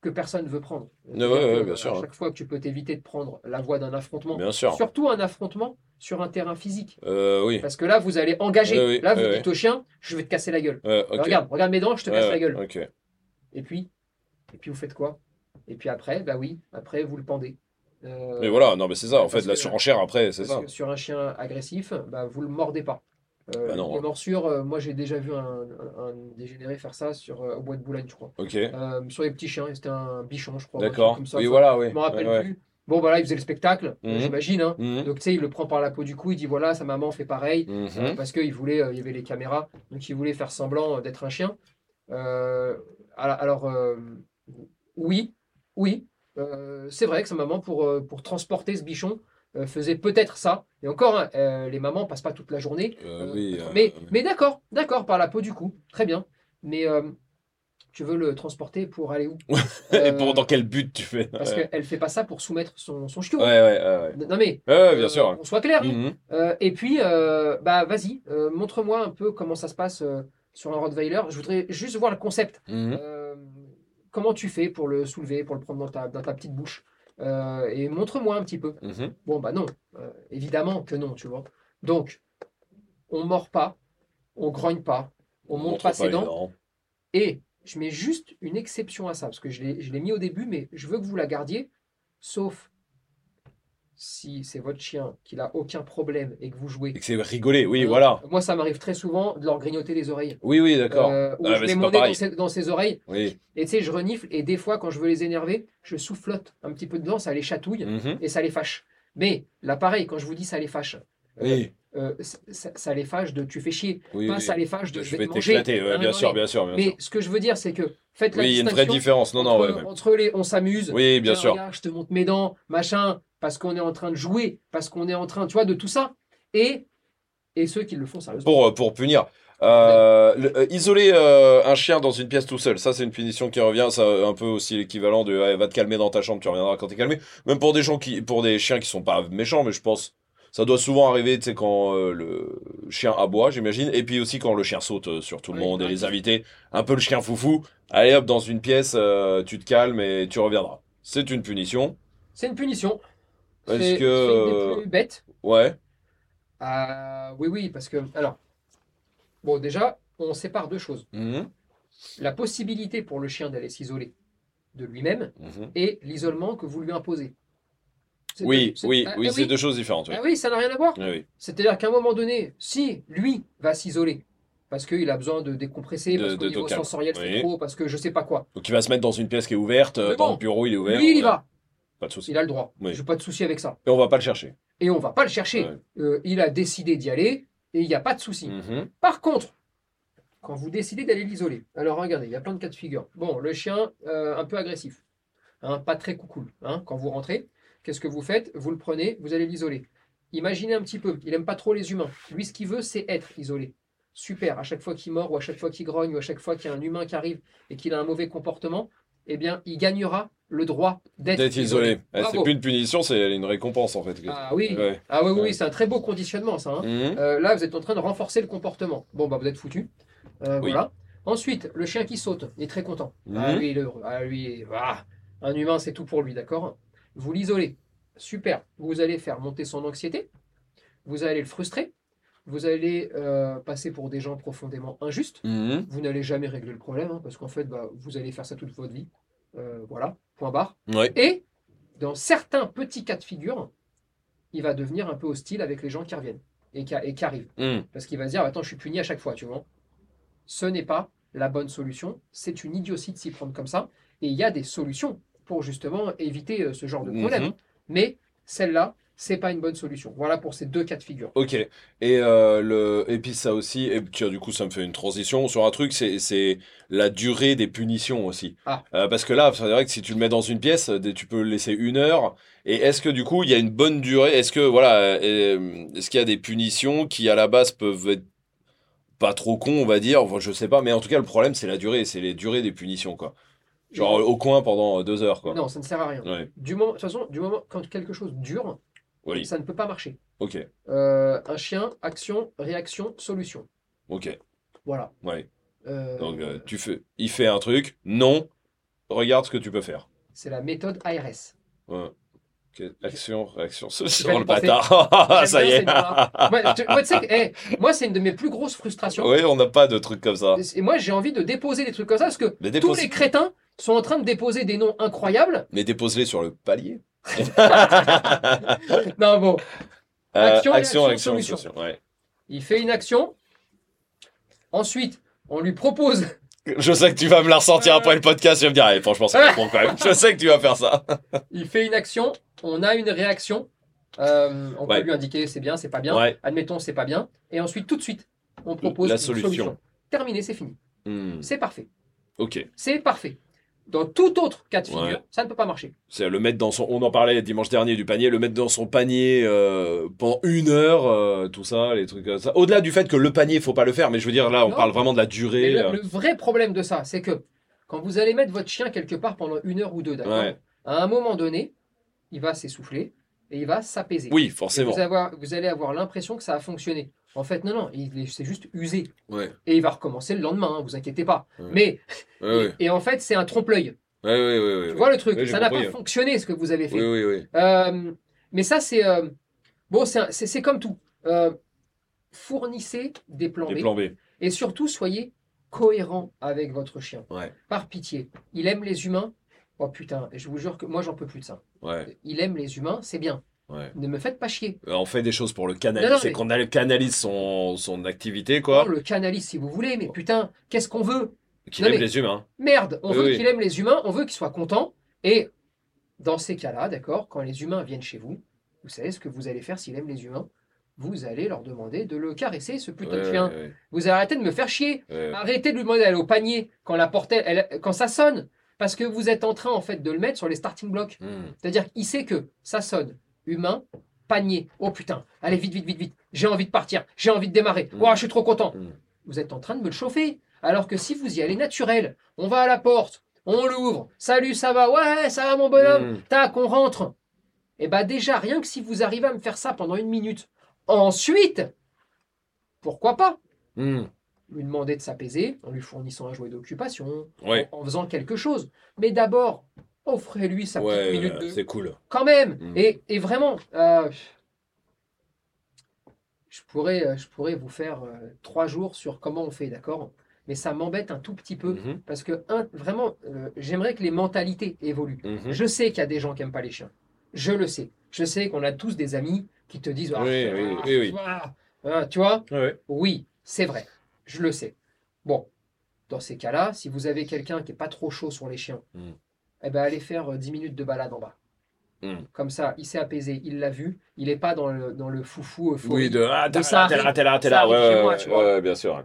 que personne ne veut prendre. Ouais, ouais, bien sûr, À chaque fois que tu peux t'éviter de prendre la voie d'un affrontement, Bien sûr. surtout un affrontement sur un terrain physique. Euh, oui. Parce que là, vous allez engager. Oui, là, vous oui, dites au chien, je vais te casser la gueule. Regarde, regarde mes dents, je te casse la gueule. Et puis, et puis vous faites quoi? Et puis après, bah oui, après vous le pendez. Euh, Mais voilà, non, mais c'est ça. En fait, la surenchère après, c'est ça. que sur un chien agressif, bah, vous le mordez pas. Euh, Bah non, les hein. morsures, euh, moi j'ai déjà vu un, un- un dégénéré faire ça sur euh, au bois de Boulogne, je crois. Euh, sur les petits chiens, c'était un bichon, je crois. D'accord. comme ça. Oui, Enfin, voilà, oui. Je me rappelle Ouais, ouais. plus. Bon, voilà, il faisait le spectacle, Mhm. j'imagine. hein. Mhm. Donc, tu sais, il le prend par la peau du cou, il dit voilà, sa maman fait pareil. Mhm. Euh, parce qu'il voulait, euh, il y avait les caméras, donc il voulait faire semblant euh, d'être un chien. Euh, alors, euh, oui, oui, euh, c'est vrai que sa maman, pour, euh, pour transporter ce bichon, euh, faisait peut-être ça. Et encore, hein, euh, les mamans passent pas toute la journée. Euh, oui. mais mais d'accord, d'accord, par la peau du cou, très bien. Mais tu veux le transporter pour aller où? Et pour dans quel but tu fais? Parce ouais. qu'elle fait pas ça pour soumettre son, son chiot. Ouais, ouais, ouais. ouais. Non mais, Ouais, bien sûr. on soit clair. hein. Mhm. Et puis, bah vas-y, montre-moi un peu comment ça se passe sur un Rottweiler. Je voudrais juste voir le concept. Mhm. Euh, comment tu fais pour le soulever, pour le prendre dans ta, dans ta petite bouche? Euh, Et montre-moi un petit peu. Mhm. Bon, bah non, Euh, évidemment que non, tu vois. Donc, on mord pas, on grogne pas, on montre pas ses dents. Et je mets juste une exception à ça, parce que je l'ai mis au début, mais je veux que vous la gardiez, sauf si c'est votre chien qui n'a aucun problème et que vous jouez. Et que c'est rigolé, oui, Euh, voilà. Moi, ça m'arrive très souvent de leur grignoter les oreilles. Oui, oui, d'accord. Euh, où Ah, je mets mon nez dans ses, dans ses oreilles Oui. et tu sais, je renifle. Et des fois, quand je veux les énerver, je soufflote un petit peu dedans, ça les chatouille Mhm. et ça les fâche. Mais là, pareil, quand je vous dis ça les fâche, euh, Oui, euh, ça, ça- les fâche de tu fais chier, oui, pas oui. ça les fâche de je, Je vais t'éclater, ouais, Non, bien non, sûr, bien sûr, bien Mais sûr. ce que je veux dire, c'est que faites la Oui, il y a une vraie différence. Non, non, entre, ouais, ouais. entre les on s'amuse, Oui, bien sûr. regarde, je te montre mes dents, machin, parce qu'on est en train de jouer, parce qu'on est en train, tu vois, de tout ça. Et, et ceux qui le font sérieusement. Pour, euh, pour punir. Euh, le- euh, isoler euh, un chien dans une pièce tout seul, ça c'est une punition qui revient, ça un peu aussi l'équivalent de va te calmer dans ta chambre, tu reviendras quand t'es calmé. Même pour des gens qui, pour des chiens qui sont pas méchants, mais je pense Ça doit souvent arriver, tu sais, quand euh, le chien aboie, j'imagine, et puis aussi quand le chien saute euh, sur tout le Oui, monde et les invités. Un peu le chien foufou. Allez hop, dans une pièce, euh, tu te calmes et tu reviendras. C'est une punition. C'est une punition. Est-ce que- c'est une des plus bêtes. Ouais. Ah, oui, oui, parce que. Alors. Bon, déjà, on sépare deux choses. Mhm, La possibilité pour le chien d'aller s'isoler de lui-même mhm. et l'isolement que vous lui imposez. Oui, deux- oui, ah, oui, ah c'est deux choses différentes. Oui. Ah oui, ça n'a rien à voir. Oui. C'est-à-dire qu'à un moment donné, si lui va s'isoler, parce qu'il a besoin de décompresser, De- parce qu'au niveau sensoriel c'est Oui. trop, parce que je sais pas quoi, Donc il va se mettre dans une pièce qui est ouverte, euh, dans le bureau il est ouvert. lui il y va, Pas de souci. il a le droit. Je n'ai pas de souci avec ça. Et on va pas le chercher. Et on va pas le chercher. Euh, il a décidé d'y aller et il n'y a pas de souci. Mhm. Par contre, quand vous décidez d'aller l'isoler, alors regardez, il y a plein de cas de figure. Bon, le chien, euh, un peu agressif, hein, pas très coucoule. Hein, quand vous rentrez, qu'est-ce que vous faites? Vous le prenez, vous allez l'isoler. Imaginez un petit peu, il aime pas trop les humains. Lui, ce qu'il veut, c'est être isolé. Super, à chaque fois qu'il mord, ou à chaque fois qu'il grogne, ou à chaque fois qu'il y a un humain qui arrive et qu'il a un mauvais comportement, eh bien, il gagnera le droit d'être D'être isolé. Eh, C'est plus une punition, c'est une récompense en fait. Ah oui, Ouais. ah oui, oui, Ouais. c'est un très beau conditionnement, ça. hein. Mhm. Euh, là, vous êtes en train de renforcer le comportement. Bon, bah, vous êtes foutu. Euh, Oui. Voilà. Ensuite, le chien qui saute, il est très content. Ah, lui, il est heureux. Ah, lui, ah, un humain, c'est tout pour lui, d'accord? Vous l'isolez. Super. Vous allez faire monter son anxiété. Vous allez le frustrer. Vous allez euh, passer pour des gens profondément injustes. Mhm. Vous n'allez jamais régler le problème, hein, parce qu'en fait, bah, vous allez faire ça toute votre vie. Euh, voilà, point barre. Ouais. Et dans certains petits cas de figure, il va devenir un peu hostile avec les gens qui reviennent et qui, et qui arrivent. Mhm. Parce qu'il va se dire, attends, je suis puni à chaque fois, tu vois. Ce n'est pas la bonne solution. C'est une idiotie de s'y prendre comme ça. Et il y a des solutions pour justement éviter euh, ce genre de problème. Mhm. Mais celle-là, c'est pas une bonne solution. Voilà pour ces deux cas de figure. Ok. Et, euh, le... et puis ça aussi, et tiens, du coup, ça me fait une transition sur un truc, c'est, la durée des punitions aussi. Ah. Euh, parce que là, c'est vrai que si tu le mets dans une pièce, tu peux le laisser une heure. Et est-ce que du coup, il y a une bonne durée? Est-ce que, voilà, est-ce qu'il y a des punitions qui, à la base, peuvent être pas trop cons, on va dire? Enfin, Je sais pas, mais en tout cas, le problème, c'est la durée, c'est les durées des punitions, quoi. Genre au coin pendant deux heures, quoi. Non, ça ne sert à rien. Ouais. Du moment, de toute façon, du moment quand quelque chose dure, Oui. ça ne peut pas marcher. Ok. Euh, un chien, action, réaction, solution. Ok. Voilà. Ouais. Euh, Donc, euh, tu fais, il fait un truc, non, regarde ce que tu peux faire. C'est la méthode ARS. Ouais. Action, réaction, viens le bâtard. Ça y est. moi, tu, eh, moi, c'est une de mes plus grosses frustrations. Oui, on n'a pas de trucs comme ça. Et moi, j'ai envie de déposer des trucs comme ça parce que Mais, tous dépose... les crétins sont en train de déposer des noms incroyables. Mais dépose-les sur le palier. Non, bon, Euh, Action, action, action, solution. solution, ouais. il fait une action. Ensuite, on lui propose. Je sais que tu vas me la ressortir après le podcast. Je vais me dire, allez, franchement, c'est bon quand même. Je sais que tu vas faire ça. Il fait une action. On a une réaction. Euh, on Ouais. peut lui indiquer c'est bien, c'est pas bien. Ouais. Admettons, c'est pas bien. Et ensuite, tout de suite, on propose La une solution. Terminé, c'est fini. Hmm, C'est parfait. Ok. C'est parfait. Dans tout autre cas de figure, Ouais. ça ne peut pas marcher. C'est le mettre dans son. On en parlait dimanche dernier du panier, le mettre dans son panier euh, pendant une heure, euh, tout ça, les trucs comme ça. Au-delà du fait que le panier, faut pas le faire, mais je veux dire, là, on Non. parle vraiment de la durée. le, euh, le vrai problème de ça, c'est que quand vous allez mettre votre chien quelque part pendant une heure ou deux, d'accord Ouais. À un moment donné, il va s'essouffler et il va s'apaiser. Oui, forcément. Vous, avoir- vous allez avoir l'impression que ça a fonctionné. En fait, non, non, il c'est juste usé. Ouais. Et il va recommencer le lendemain, hein, vous inquiétez pas. Ouais. Mais, Ouais, et en fait, c'est un trompe-l'œil. Tu vois le truc Ça n'a pas hein. fonctionné ce que vous avez fait. Euh, mais ça, c'est. euh, bon, c'est comme tout. Euh, fournissez des plans Des B. plans B. Et surtout, soyez cohérent avec votre chien. Par pitié. Il aime les humains. Oh putain, je vous jure que moi, j'en peux plus de ça. Il aime les humains, c'est bien. Ouais. Ne me faites pas chier. Euh, On fait des choses pour le canaliser. C'est mais- qu'on a- canalise son, son activité, quoi. On le canalise si vous voulez, mais putain, qu'est-ce qu'on veut? Qui Non, aime mais- les humains. Merde, on Oui, veut oui. qu'il aime les humains, on veut qu'il soit content. Et dans ces cas-là, d'accord, quand les humains viennent chez vous, vous savez ce que vous allez faire s'il aime les humains? Vous allez leur demander de le caresser, ce putain de Ouais, chien. ouais, Vous arrêtez de me faire chier. ouais. Arrêtez de lui demander d'aller au panier quand la elle- quand ça sonne. Parce que vous êtes en train, en fait, de le mettre sur les starting blocks. Hmm. C'est-à-dire qu'il sait que ça sonne. Humain, panier. Oh putain, allez vite, vite, vite, vite. J'ai envie de partir. J'ai envie de démarrer. Mm. Oh, je suis trop content. Mm. Vous êtes en train de me le chauffer. Alors que si vous y allez naturel, on va à la porte, on l'ouvre. Salut, ça va? Ouais, ça va mon bonhomme? Mm. Tac, on rentre. Et bah déjà, rien que si vous arrivez à me faire ça pendant une minute, ensuite, pourquoi pas? Hmm. lui demander de s'apaiser en lui fournissant un jouet d'occupation, Ouais. en, en faisant quelque chose. Mais d'abord, offrez-lui sa petite minute de... c'est cool. Quand même Mm. et, et vraiment, euh, je, pourrais, euh, je pourrais vous faire euh, trois jours sur comment on fait, d'accord? Mais ça m'embête un tout petit peu. Mhm. Parce que, un, vraiment, euh, j'aimerais que les mentalités évoluent. Mhm. Je sais qu'il y a des gens qui n'aiment pas les chiens. Je le sais. Je sais qu'on a tous des amis qui te disent Ah, Oui, ah, oui, oui, oui. ah, ah, Tu vois? Ouais. Oui, c'est vrai. Je le sais. Bon, dans ces cas-là, si vous avez quelqu'un qui n'est pas trop chaud sur les chiens, Mm. Eh ben, allez faire euh, 10 minutes de balade en bas. Mm. Comme ça, il s'est apaisé, il l'a vu, il n'est pas dans le, dans le foufou euphorie. Oui, de ah, t'es là, t'es là, arrive. t'es là, t'es Ça là. arrive Ouais, tu vois. ouais, bien sûr.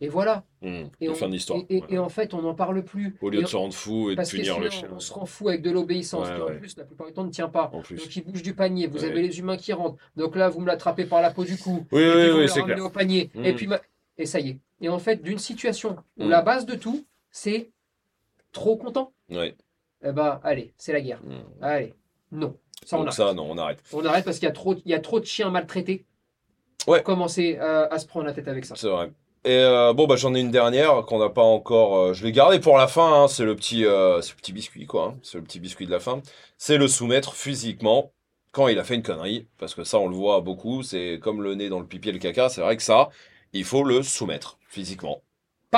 Et voilà. Hmm. Et, on- fin d'histoire. et, et- ouais. et en fait, on n'en parle plus. Au lieu Et de se rendre fou et de punir le chien. on se rend fou avec de l'obéissance. Ouais, qui en plus, la plupart du temps, ne tient pas. En plus. Donc, il bouge du panier. Vous avez les humains qui rentrent. Donc là, vous me l'attrapez par la peau du cou. Oui, et oui, puis vous oui, c'est clair. au panier. Et puis, ma- et ça y est. Et en fait, d'une situation où la base de tout, c'est trop content. Ouais. Eh ben, allez, c'est la guerre. Hmm. Allez, non. Ça, on Donc arrête. ça, non, on arrête. On arrête parce qu'il y, a trop- il y a trop de chiens maltraités. Ouais. Pour commencer euh, à se prendre la tête avec ça. C'est vrai. Et euh, bon, bah j'en ai une dernière qu'on n'a pas encore. euh, je l'ai gardée pour la fin. hein, c'est le petit, euh, c'est le petit biscuit, quoi. hein, c'est le petit biscuit de la fin. C'est le soumettre physiquement quand il a fait une connerie, parce que ça, on le voit beaucoup. C'est comme le nez dans le pipi et le caca. C'est vrai que ça, il faut le soumettre physiquement.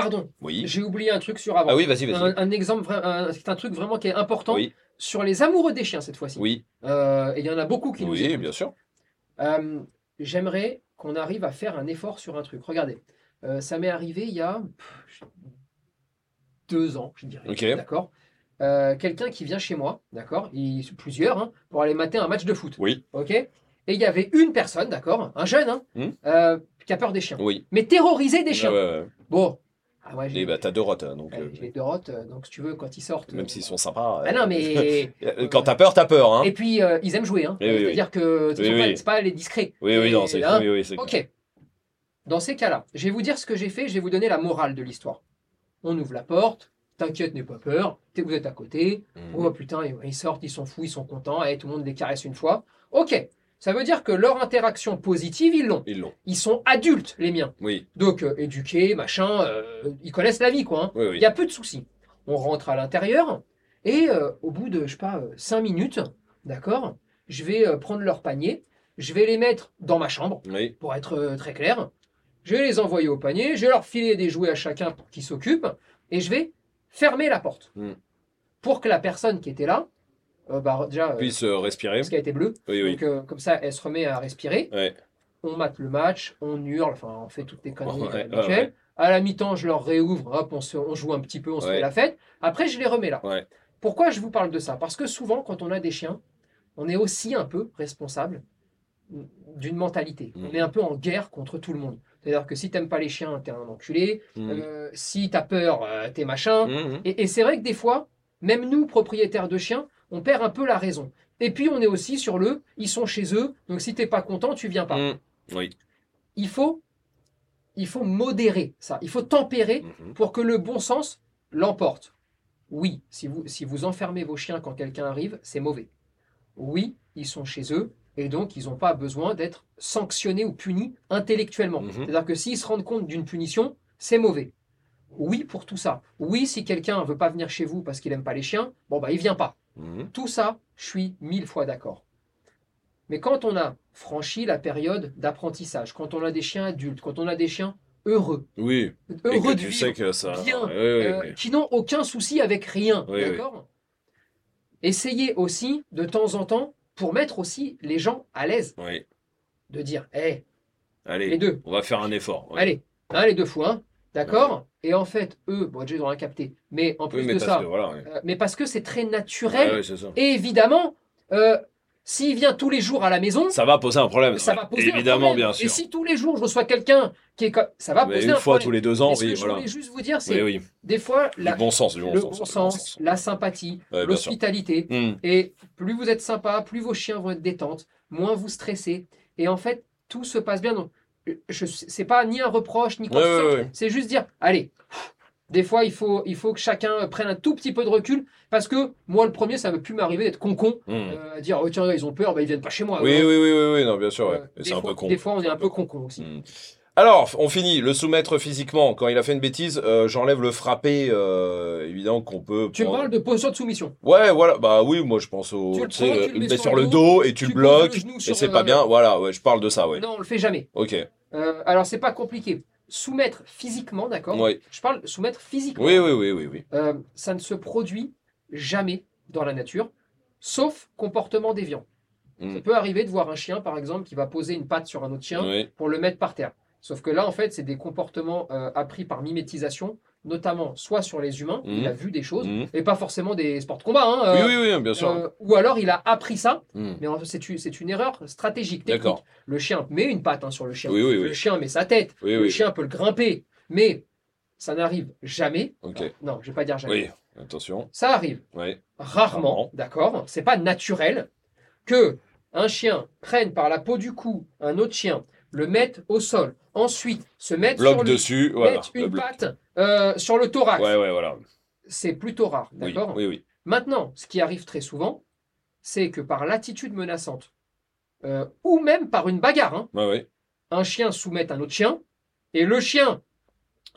Pardon, Oui. j'ai oublié un truc sur avant. Ah oui, vas-y, vas-y. un, un exemple, un- c'est un truc vraiment qui est important Oui, sur les amoureux des chiens cette fois-ci. oui, Euh, et il y en a beaucoup qui nous oui, bien sûr. Euh, J'aimerais qu'on arrive à faire un effort sur un truc. Regardez, euh, ça m'est arrivé il y a pff, deux ans, je dirais. Ok. D'accord. Quelqu'un qui vient chez moi, d'accord, plusieurs, hein, pour aller mater un match de foot. Oui, Ok. Et il y avait une personne, d'accord, un jeune, hein, Hmm. qui a peur des chiens, oui. mais terrorisé des chiens. ouais, ouais. Bon. Ah ouais, Et bah t'as deux rottes, hein, donc ouais, euh, j'ai des rottes, euh, donc si tu veux, quand ils sortent. même euh, s'ils sont sympas. Ah euh, non, mais. Quand t'as peur, t'as peur, hein. Et puis, euh, ils aiment jouer. Hein. Oui. C'est-à-dire que ce Oui, pas- c'est pas les discrets. Oui, oui, non, c'est là, oui, oui, c'est clair. Ok. Dans ces cas-là, je vais vous dire ce que j'ai fait, je vais vous donner la morale de l'histoire. On ouvre la porte, t'inquiète, n'aie pas peur, t'es- vous êtes à côté, Mhm. oh putain, ils- ils sortent, ils sont fous, ils sont contents, et tout le monde les caresse une fois. Ok, ça veut dire que leur interaction positive, ils l'ont. Ils l'ont. Ils sont adultes, les miens. Oui, Donc, euh, éduqués, machin, euh, ils connaissent la vie, quoi. hein. oui, Il y a peu de soucis. On rentre à l'intérieur et euh, au bout de, je sais pas, 5 minutes, d'accord, je vais prendre leur panier, je vais les mettre dans ma chambre, Oui, pour être très clair. Je vais les envoyer au panier, je vais leur filer des jouets à chacun pour qu'ils s'occupent et je vais fermer la porte. Mm. Pour que la personne qui était là, euh, bah, déjà, euh, puisse respirer. parce qu'elle était bleue, Oui, oui. donc euh, comme ça, elle se remet à respirer. Ouais. On mate le match, on hurle, enfin, on fait toutes les conneries euh, ouais, nickel. ouais. À la mi-temps, je leur réouvre, hop, on, se- on joue un petit peu, on se fait la fête. Après, je les remets là. Pourquoi je vous parle de ça? Parce que souvent, quand on a des chiens, on est aussi un peu responsable d'une mentalité. Mhm. On est un peu en guerre contre tout le monde. C'est-à-dire que si t'aimes pas les chiens, t'es un enculé. Mhm. Euh, si t'as peur, euh, t'es machin. Mhm. Et, et c'est vrai que des fois, même nous, propriétaires de chiens, on perd un peu la raison. Et puis on est aussi sur le, ils sont chez eux, donc si t'es pas content, tu viens pas. Mhm. Oui. Il faut, il faut modérer ça. Il faut tempérer Mhm. pour que le bon sens l'emporte. Oui, si vous, si vous enfermez vos chiens quand quelqu'un arrive, c'est mauvais. Oui, ils sont chez eux et donc ils n'ont pas besoin d'être sanctionnés ou punis intellectuellement. Mhm. C'est-à-dire que s'ils se rendent compte d'une punition, c'est mauvais. Oui pour tout ça. Oui, si quelqu'un veut pas venir chez vous parce qu'il aime pas les chiens, bon bah il vient pas. Mhm. Tout ça, je suis mille fois d'accord. Mais quand on a franchi la période d'apprentissage, quand on a des chiens adultes, quand on a des chiens heureux, Oui. Et heureux que de tu vivre, sais que ça. bien, Oui, oui, euh, oui. qui n'ont aucun souci avec rien, d'accord? Essayez aussi de temps en temps, pour mettre aussi les gens à l'aise, de dire, hé, les Allez, deux, on va faire un effort. ouais. allez, hein, les deux fois, hein, d'accord? Et en fait, eux, bon, déjà ils ont rien capté, mais en plus Oui, mais de ça, que voilà. ouais. euh, mais parce que c'est très naturel, Ouais, ça. et évidemment, euh, s'il vient tous les jours à la maison, Ça va poser un problème. ça va poser Évidemment, un problème. bien sûr. Et si tous les jours je reçois quelqu'un qui est comme, ça va Mais poser une un fois problème. tous les deux ans, ce oui, que je voulais juste vous dire, c'est Oui, oui. des fois la- Du bon sens, du bon le sens. bon du sens, la sympathie, l'hospitalité. Mhm. Et plus vous êtes sympa, plus vos chiens vont être détentes, moins vous stressez. Et en fait, tout se passe bien. Donc, je c'est pas ni un reproche ni quoi Ouais, ouais. C'est juste dire, allez, Des fois, il faut, il faut que chacun prenne un tout petit peu de recul parce que moi, le premier, ça ne veut plus m'arriver d'être con-con, Hmm. euh, dire oh, tiens, ils ont peur, bah, ils viennent pas chez moi. Oui, oui, oui, oui, oui, non, bien sûr, euh, c'est un fois- peu con. Des fois, on est un peu con-con aussi. Hmm. Alors, on finit. Le soumettre physiquement, quand il a fait une bêtise, euh, j'enlève le frapper, euh, évidemment qu'on peut. Tu me prendre- parles de posture de soumission. Ouais, voilà. Bah oui, moi je pense au. Tu le prends, tu le mets sur le dos et tu, tu le poses bloques. le Et c'est pas bien. Voilà, ouais, je parle de ça, ouais. Non, on le fait jamais. Ok. Euh, alors, c'est pas compliqué. Soumettre physiquement, d'accord Oui. Je parle soumettre physiquement. Oui, oui, oui, oui, oui. Euh, ça ne se produit jamais dans la nature, sauf comportement déviant. Mm. Ça peut arriver de voir un chien, par exemple, qui va poser une patte sur un autre chien Oui. pour le mettre par terre. Sauf que là, en fait, c'est des comportements euh, appris par mimétisation, notamment soit sur les humains, il a vu des choses, Mhm. et pas forcément des sports de combat, hein, Oui, euh, oui, oui, bien sûr. euh, ou alors il a appris ça, Mm. mais c'est une, erreur stratégique. technique. D'accord. Le chien met une patte hein, sur le chien. Oui, oui, Le chien met sa tête. Oui, le chien peut le grimper. Mais ça n'arrive jamais. Enfin, non, je vais pas dire jamais. Oui, attention. Ça arrive Oui. rarement, Rarement. d'accord C'est pas naturel que un chien prenne par la peau du cou un autre chien, le mette au sol, ensuite se Bloc sur lui, dessus, voilà. une bloc. patte euh, sur le thorax. Ouais, ouais, voilà. C'est plutôt rare, d'accord oui, oui. Maintenant, ce qui arrive très souvent, c'est que par l'attitude menaçante, euh, ou même par une bagarre, hein, Ouais, ouais. un chien soumette un autre chien, et le chien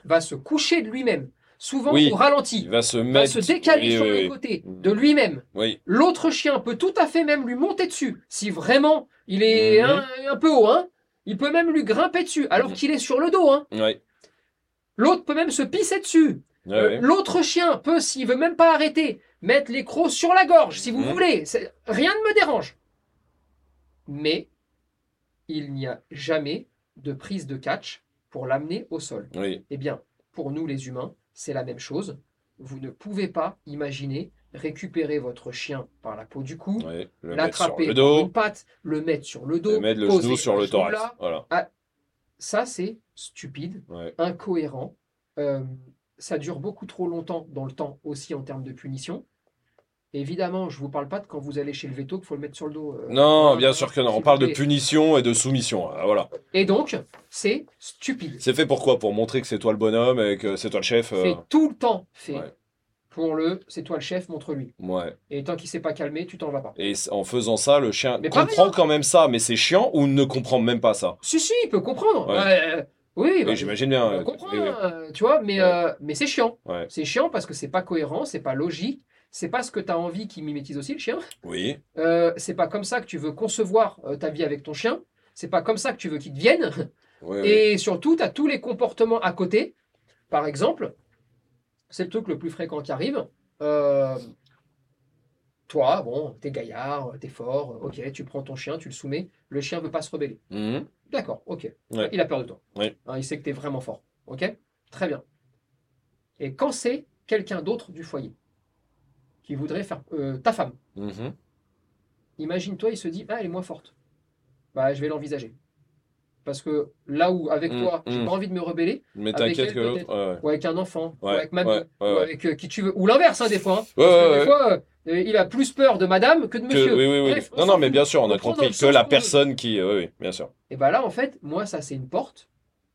va se coucher de lui-même, souvent Oui. au ralenti, Il va se va mettre. se décaler Oui, sur oui, le côté Mm. de lui-même. Oui. L'autre chien peut tout à fait même lui monter dessus, si vraiment il est Mhm. un, un peu haut. Hein. Il peut même lui grimper dessus, alors qu'il est sur le dos. Hein. Ouais. L'autre peut même se pisser dessus. Ouais, Euh, ouais. L'autre chien peut, s'il veut même pas arrêter, mettre les crocs sur la gorge, si vous voulez. Rien ne me dérange. Mais il n'y a jamais de prise de catch pour l'amener au sol. Oui. Eh bien, pour nous les humains, c'est la même chose. Vous ne pouvez pas imaginer récupérer votre chien par la peau du cou. Le l'attraper le dos. une patte, le mettre sur le dos, Et mettre le poser genou sur le thorax. là. Voilà. Ça, c'est stupide, Ouais. incohérent. Euh, ça dure beaucoup trop longtemps dans le temps aussi en termes de punition. Évidemment, je vous parle pas de quand vous allez chez le veto qu'il faut le mettre sur le dos. euh, Non, bien sûr que non. On parle de punition et de soumission. Ah, Voilà. Et donc, c'est stupide. C'est fait pourquoi Pour montrer que c'est toi le bonhomme et que c'est toi le chef. euh, Fait tout le temps fait ouais. Pour le c'est toi le chef, montre-lui. Ouais. Et tant qu'il s'est pas calmé, tu t'en vas pas. Et en faisant ça, le chien Mais comprend quand même ça, mais c'est chiant ou ne comprend même pas ça? Si, si, il peut comprendre. Ouais. Ouais, oui, bah, j'imagine bien. Euh, comprend, oui, euh, tu vois, mais, Ouais. euh, mais c'est chiant. Ouais. C'est chiant parce que c'est pas cohérent, c'est pas logique, c'est pas ce que tu as envie qui mimétise aussi le chien. Oui. Euh, c'est pas comme ça que tu veux concevoir euh, ta vie avec ton chien. C'est pas comme ça que tu veux qu'il devienne. Et surtout, tu as tous les comportements à côté. Par exemple, c'est le truc le plus fréquent qui arrive. Euh, toi, bon, t'es gaillard, t'es fort, ok, tu prends ton chien, tu le soumets, le chien veut pas se rebeller. Mhm. D'accord, ok. Ouais. Il a peur de toi. Ouais. Hein, il sait que tu es vraiment fort. Ok Très bien. Et quand c'est quelqu'un d'autre du foyer qui voudrait faire. euh, ta femme, Mhm. imagine-toi, il se dit Ah, elle est moins forte. Bah, je vais l'envisager. Parce que là où, avec Mm, toi, j'ai mm. pas envie de me rebeller, Mais t'inquiète que l'autre. peut-être. ouais, ouais. ou avec un enfant, ou avec mamie, ou avec euh, qui tu veux, ou l'inverse, hein, des fois. hein. Parce que des fois, euh, il a plus peur de madame que de Que- monsieur. oui, oui, oui. Bref, non, non, mais bien sûr, on a compris que la personne qui. Oui, oui, bien sûr. Et bah là, en fait, moi, ça, c'est une porte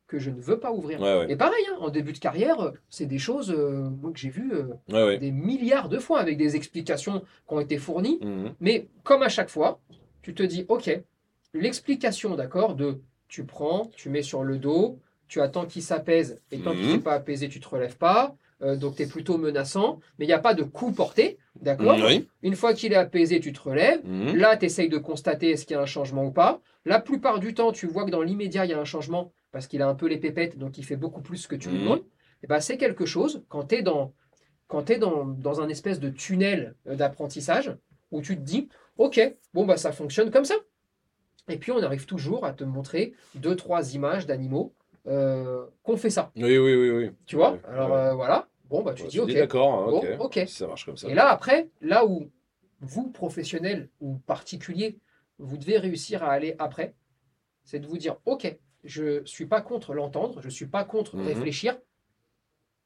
que je ne veux pas ouvrir. Ouais, ouais. Et pareil, hein, en début de carrière, euh, c'est des choses euh, moi, que j'ai vues euh, Ouais, des milliards de fois avec des explications qui ont été fournies. Mhm. Mais comme à chaque fois, tu te dis, OK, l'explication, d'accord, de tu prends, tu mets sur le dos, tu attends qu'il s'apaise, et tant qu'il Mhm. n'est pas apaisé, tu te relèves pas. euh, donc tu es plutôt menaçant, mais il n'y a pas de coup porté, d'accord? Oui. Une fois qu'il est apaisé, tu te relèves. Mhm. Là, tu essayes de constater est-ce qu'il y a un changement ou pas. La plupart du temps, tu vois que dans l'immédiat, il y a un changement parce qu'il a un peu les pépettes, donc il fait beaucoup plus que tu lui Mhm. demandes. Et ben, c'est quelque chose, quand tu es, dans, quand t'es dans, dans un espèce de tunnel euh, d'apprentissage, où tu te dis, OK, bon, bah, ça fonctionne comme ça. Et puis, on arrive toujours à te montrer deux, trois images d'animaux euh, qu'on fait ça. Oui, oui, oui, oui. Tu vois? Alors, euh, voilà. Bon, bah, tu Ouais, dis, OK. d'accord, hein, Bon. Si ça marche comme ça. Et là, après, là où vous, professionnels ou particuliers, vous devez réussir à aller après, c'est de vous dire, OK, je ne suis pas contre l'entendre, je ne suis pas contre Mhm. réfléchir,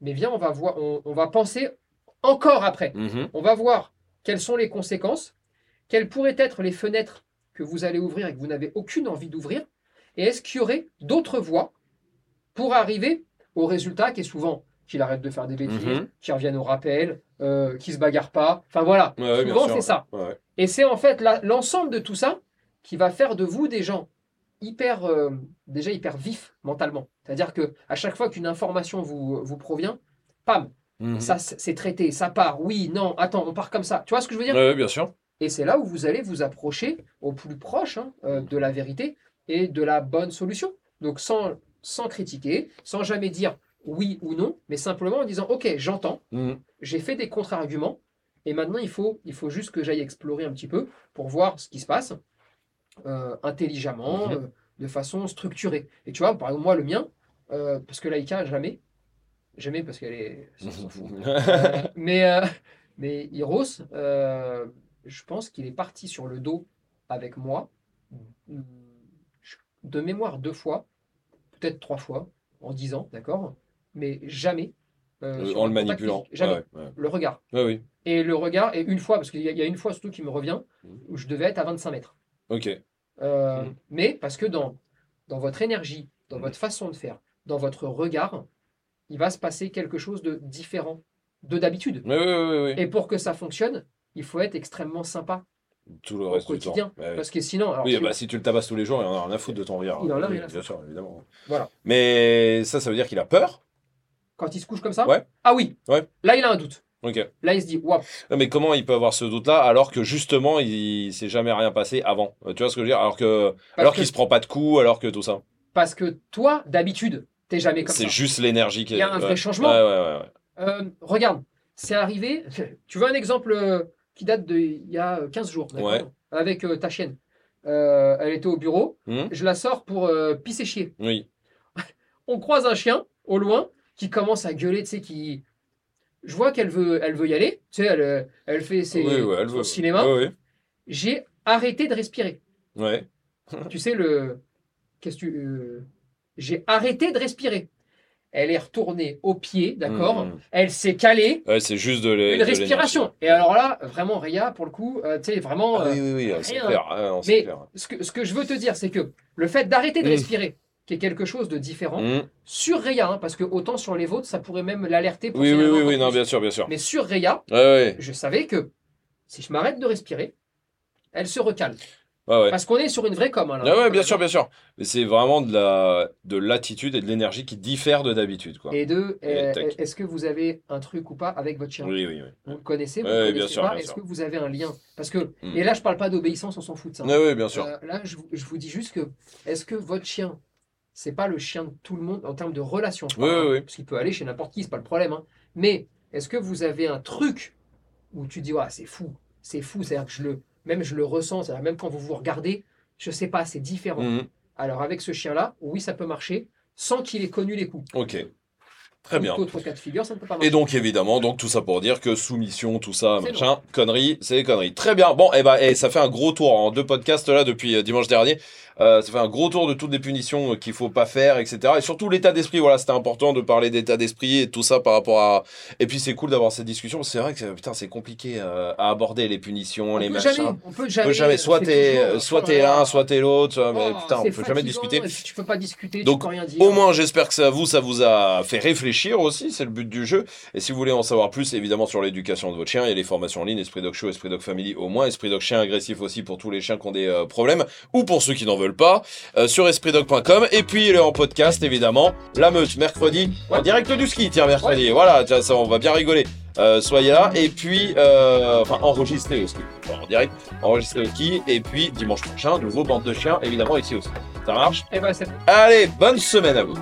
mais viens, on va, voir, on, on va penser encore après. Mhm. On va voir quelles sont les conséquences, quelles pourraient être les fenêtres que vous allez ouvrir et que vous n'avez aucune envie d'ouvrir, et est-ce qu'il y aurait d'autres voies pour arriver au résultat qui est souvent qu'il arrête de faire des bêtises, Mhm. qu'il revienne au rappel, euh, qu'il se bagarre pas. Enfin voilà, Ouais, souvent c'est ça. Ouais. Et c'est en fait l'ensemble de tout ça qui va faire de vous des gens hyper, euh, déjà hyper vifs mentalement. C'est-à-dire que à chaque fois qu'une information vous, vous provient, pam, Mhm. ça c'est traité, ça part. Oui, non, attends, on part comme ça. Tu vois ce que je veux dire? Ouais, bien sûr. Et c'est là où vous allez vous approcher au plus proche hein, euh, de la vérité et de la bonne solution. Donc sans, sans critiquer, sans jamais dire oui ou non, mais simplement en disant ok, j'entends, Mhm. j'ai fait des contre-arguments, et maintenant il faut, il faut juste que j'aille explorer un petit peu pour voir ce qui se passe euh, intelligemment, Mhm. euh, de façon structurée. Et tu vois, par exemple, moi, le mien, euh, parce que Laïka, jamais, jamais parce qu'elle est. ça, fout. Mais, mais Hiros, je pense qu'il est parti sur le dos avec moi, je- de mémoire deux fois, peut-être trois fois, en dix ans, d'accord Mais jamais. euh, Euh, en le manipulant. physique. Jamais. Ouais, ouais. Le regard. Ouais, oui. Et le regard, et une fois, parce qu'il y, a- il y a une fois surtout qui me revient, Mhm. où je devais être à 25 mètres. Ok. Euh, Mhm. Mais parce que dans, dans votre énergie, dans votre façon de faire, dans votre regard, il va se passer quelque chose de différent de d'habitude. Ouais, ouais, ouais. Et pour que ça fonctionne, il faut être extrêmement sympa Tout le reste du temps. Parce que sinon, alors, Oui, bah, si tu le tabasses tous les jours, il en a rien à foutre de ton rire. Il en a Oui, rien à Bien sûr, évidemment. Voilà. Mais ça, ça veut dire qu'il a peur quand il se couche comme ça, Ouais. ah oui, Ouais. là il a un doute. Ok. Là il se dit, waouh, mais comment il peut avoir ce doute-là alors que justement, il, s'est jamais rien passé avant? Euh, Tu vois ce que je veux dire? Alors que, alors qu'il se prend pas de coups, alors que tout ça. parce que toi, d'habitude, t'es jamais comme ça. C'est juste l'énergie qui est. Il y a un vrai ouais. changement. Ouais, ouais, ouais. ouais. Euh, regarde, c'est arrivé. Tu veux un exemple euh, qui date d'il y a 15 jours, d'accord Ouais. avec euh, ta chienne. Euh, elle était au bureau, Hum je la sors pour euh, pisser chier. oui. On croise un chien au loin qui commence à gueuler, tu sais, qui. Je vois qu'elle veut, elle veut y aller, tu sais, elle, euh, elle fait ses, oui, ouais, elle son veut. cinéma. Ouais. J'ai arrêté de respirer. Ouais. tu sais, le. Qu'est-ce que tu. euh, J'ai arrêté de respirer. Elle est retournée au pied, d'accord Hum. Elle s'est calée. Ouais, c'est juste de une de respiration. Et alors là, vraiment, Ria, pour le coup, euh, tu sais, vraiment. Ah, euh, oui, oui, oui, c'est rien. clair. Ah, c'est Mais clair. ce, que, ce que je veux te dire, c'est que le fait d'arrêter de Mm. respirer, qui est quelque chose de différent, sur Ria, hein, parce que autant sur les vôtres, ça pourrait même l'alerter pour Oui, oui, oui, oui, non, bien sûr, bien sûr. Mais sur Ria, Ouais, ouais. je savais que si je m'arrête de respirer, elle se recale. Ouais, ouais. Parce qu'on est sur une vraie com. hein, là. Ah ouais, bien sûr, bien sûr. Mais c'est vraiment de la de l'attitude et de l'énergie qui diffère de d'habitude, quoi. Et deux, Et euh, tac. est-ce que vous avez un truc ou pas avec votre chien? Oui, oui, oui. Vous le connaissez, vous le bien connaissez sûr, pas Est-ce que vous avez un lien? Parce que, Mm. et là, je parle pas d'obéissance, on s'en fout de ça. Ouais, bien sûr. Euh, là, je, vous- je vous dis juste que, est-ce que votre chien, c'est pas le chien de tout le monde en termes de relation parle, Oui, oui, oui. Parce qu'il peut aller chez n'importe qui, c'est pas le problème. hein. Mais est-ce que vous avez un truc où tu dis, ouais, c'est fou, c'est fou, c'est-à-dire que je le, même je le ressens, c'est-à-dire même quand vous vous regardez, je sais pas, c'est différent. Mhm. Alors avec ce chien-là, oui, ça peut marcher, sans qu'il ait connu les coups. Ok. Très bien. Tout autre cas de figure, ça ne peut pas marcher. Et donc évidemment, donc tout ça pour dire que soumission, tout ça, machin, conneries, c'est des conneries. Très bien. Bon, et ben, et ça fait un gros tour en deux podcasts là depuis euh, dimanche dernier. Euh, ça fait un gros tour de toutes les punitions euh, qu'il faut pas faire, etc. Et surtout l'état d'esprit. Voilà, c'était important de parler d'état d'esprit et tout ça par rapport à. Et puis c'est cool d'avoir cette discussion. C'est vrai que putain, c'est compliqué euh, à aborder les punitions, on les machins. jamais, on peut On jamais. peut jamais. Soit t'es, soit oh t'es l'un, soit t'es l'autre. Mais Oh, putain, on peut jamais discuter. tu peux pas discuter, Donc, tu peux rien dire. Au moins, j'espère que ça vous, ça vous a fait réfléchir aussi, c'est le but du jeu. Et si vous voulez en savoir plus, évidemment, sur l'éducation de votre chien, il y a les formations en ligne, Esprit Dog Show, Esprit Dog Family au moins, Esprit Dog Chien agressif aussi pour tous les chiens qui ont des euh, problèmes, ou pour ceux qui n'en veulent pas, euh, sur espritdog.com. Et puis, il est en podcast, évidemment, La Meute, mercredi, en direct du ski, tiens, mercredi. Voilà, tiens, ça, on va bien rigoler. Euh, soyez là, et puis, euh, enfin, enregistré au ski, en direct, enregistré au ski, et puis, dimanche prochain, nouveau bande de chiens, évidemment, ici aussi. Ça marche? Eh ben, c'est Allez, bonne semaine à vous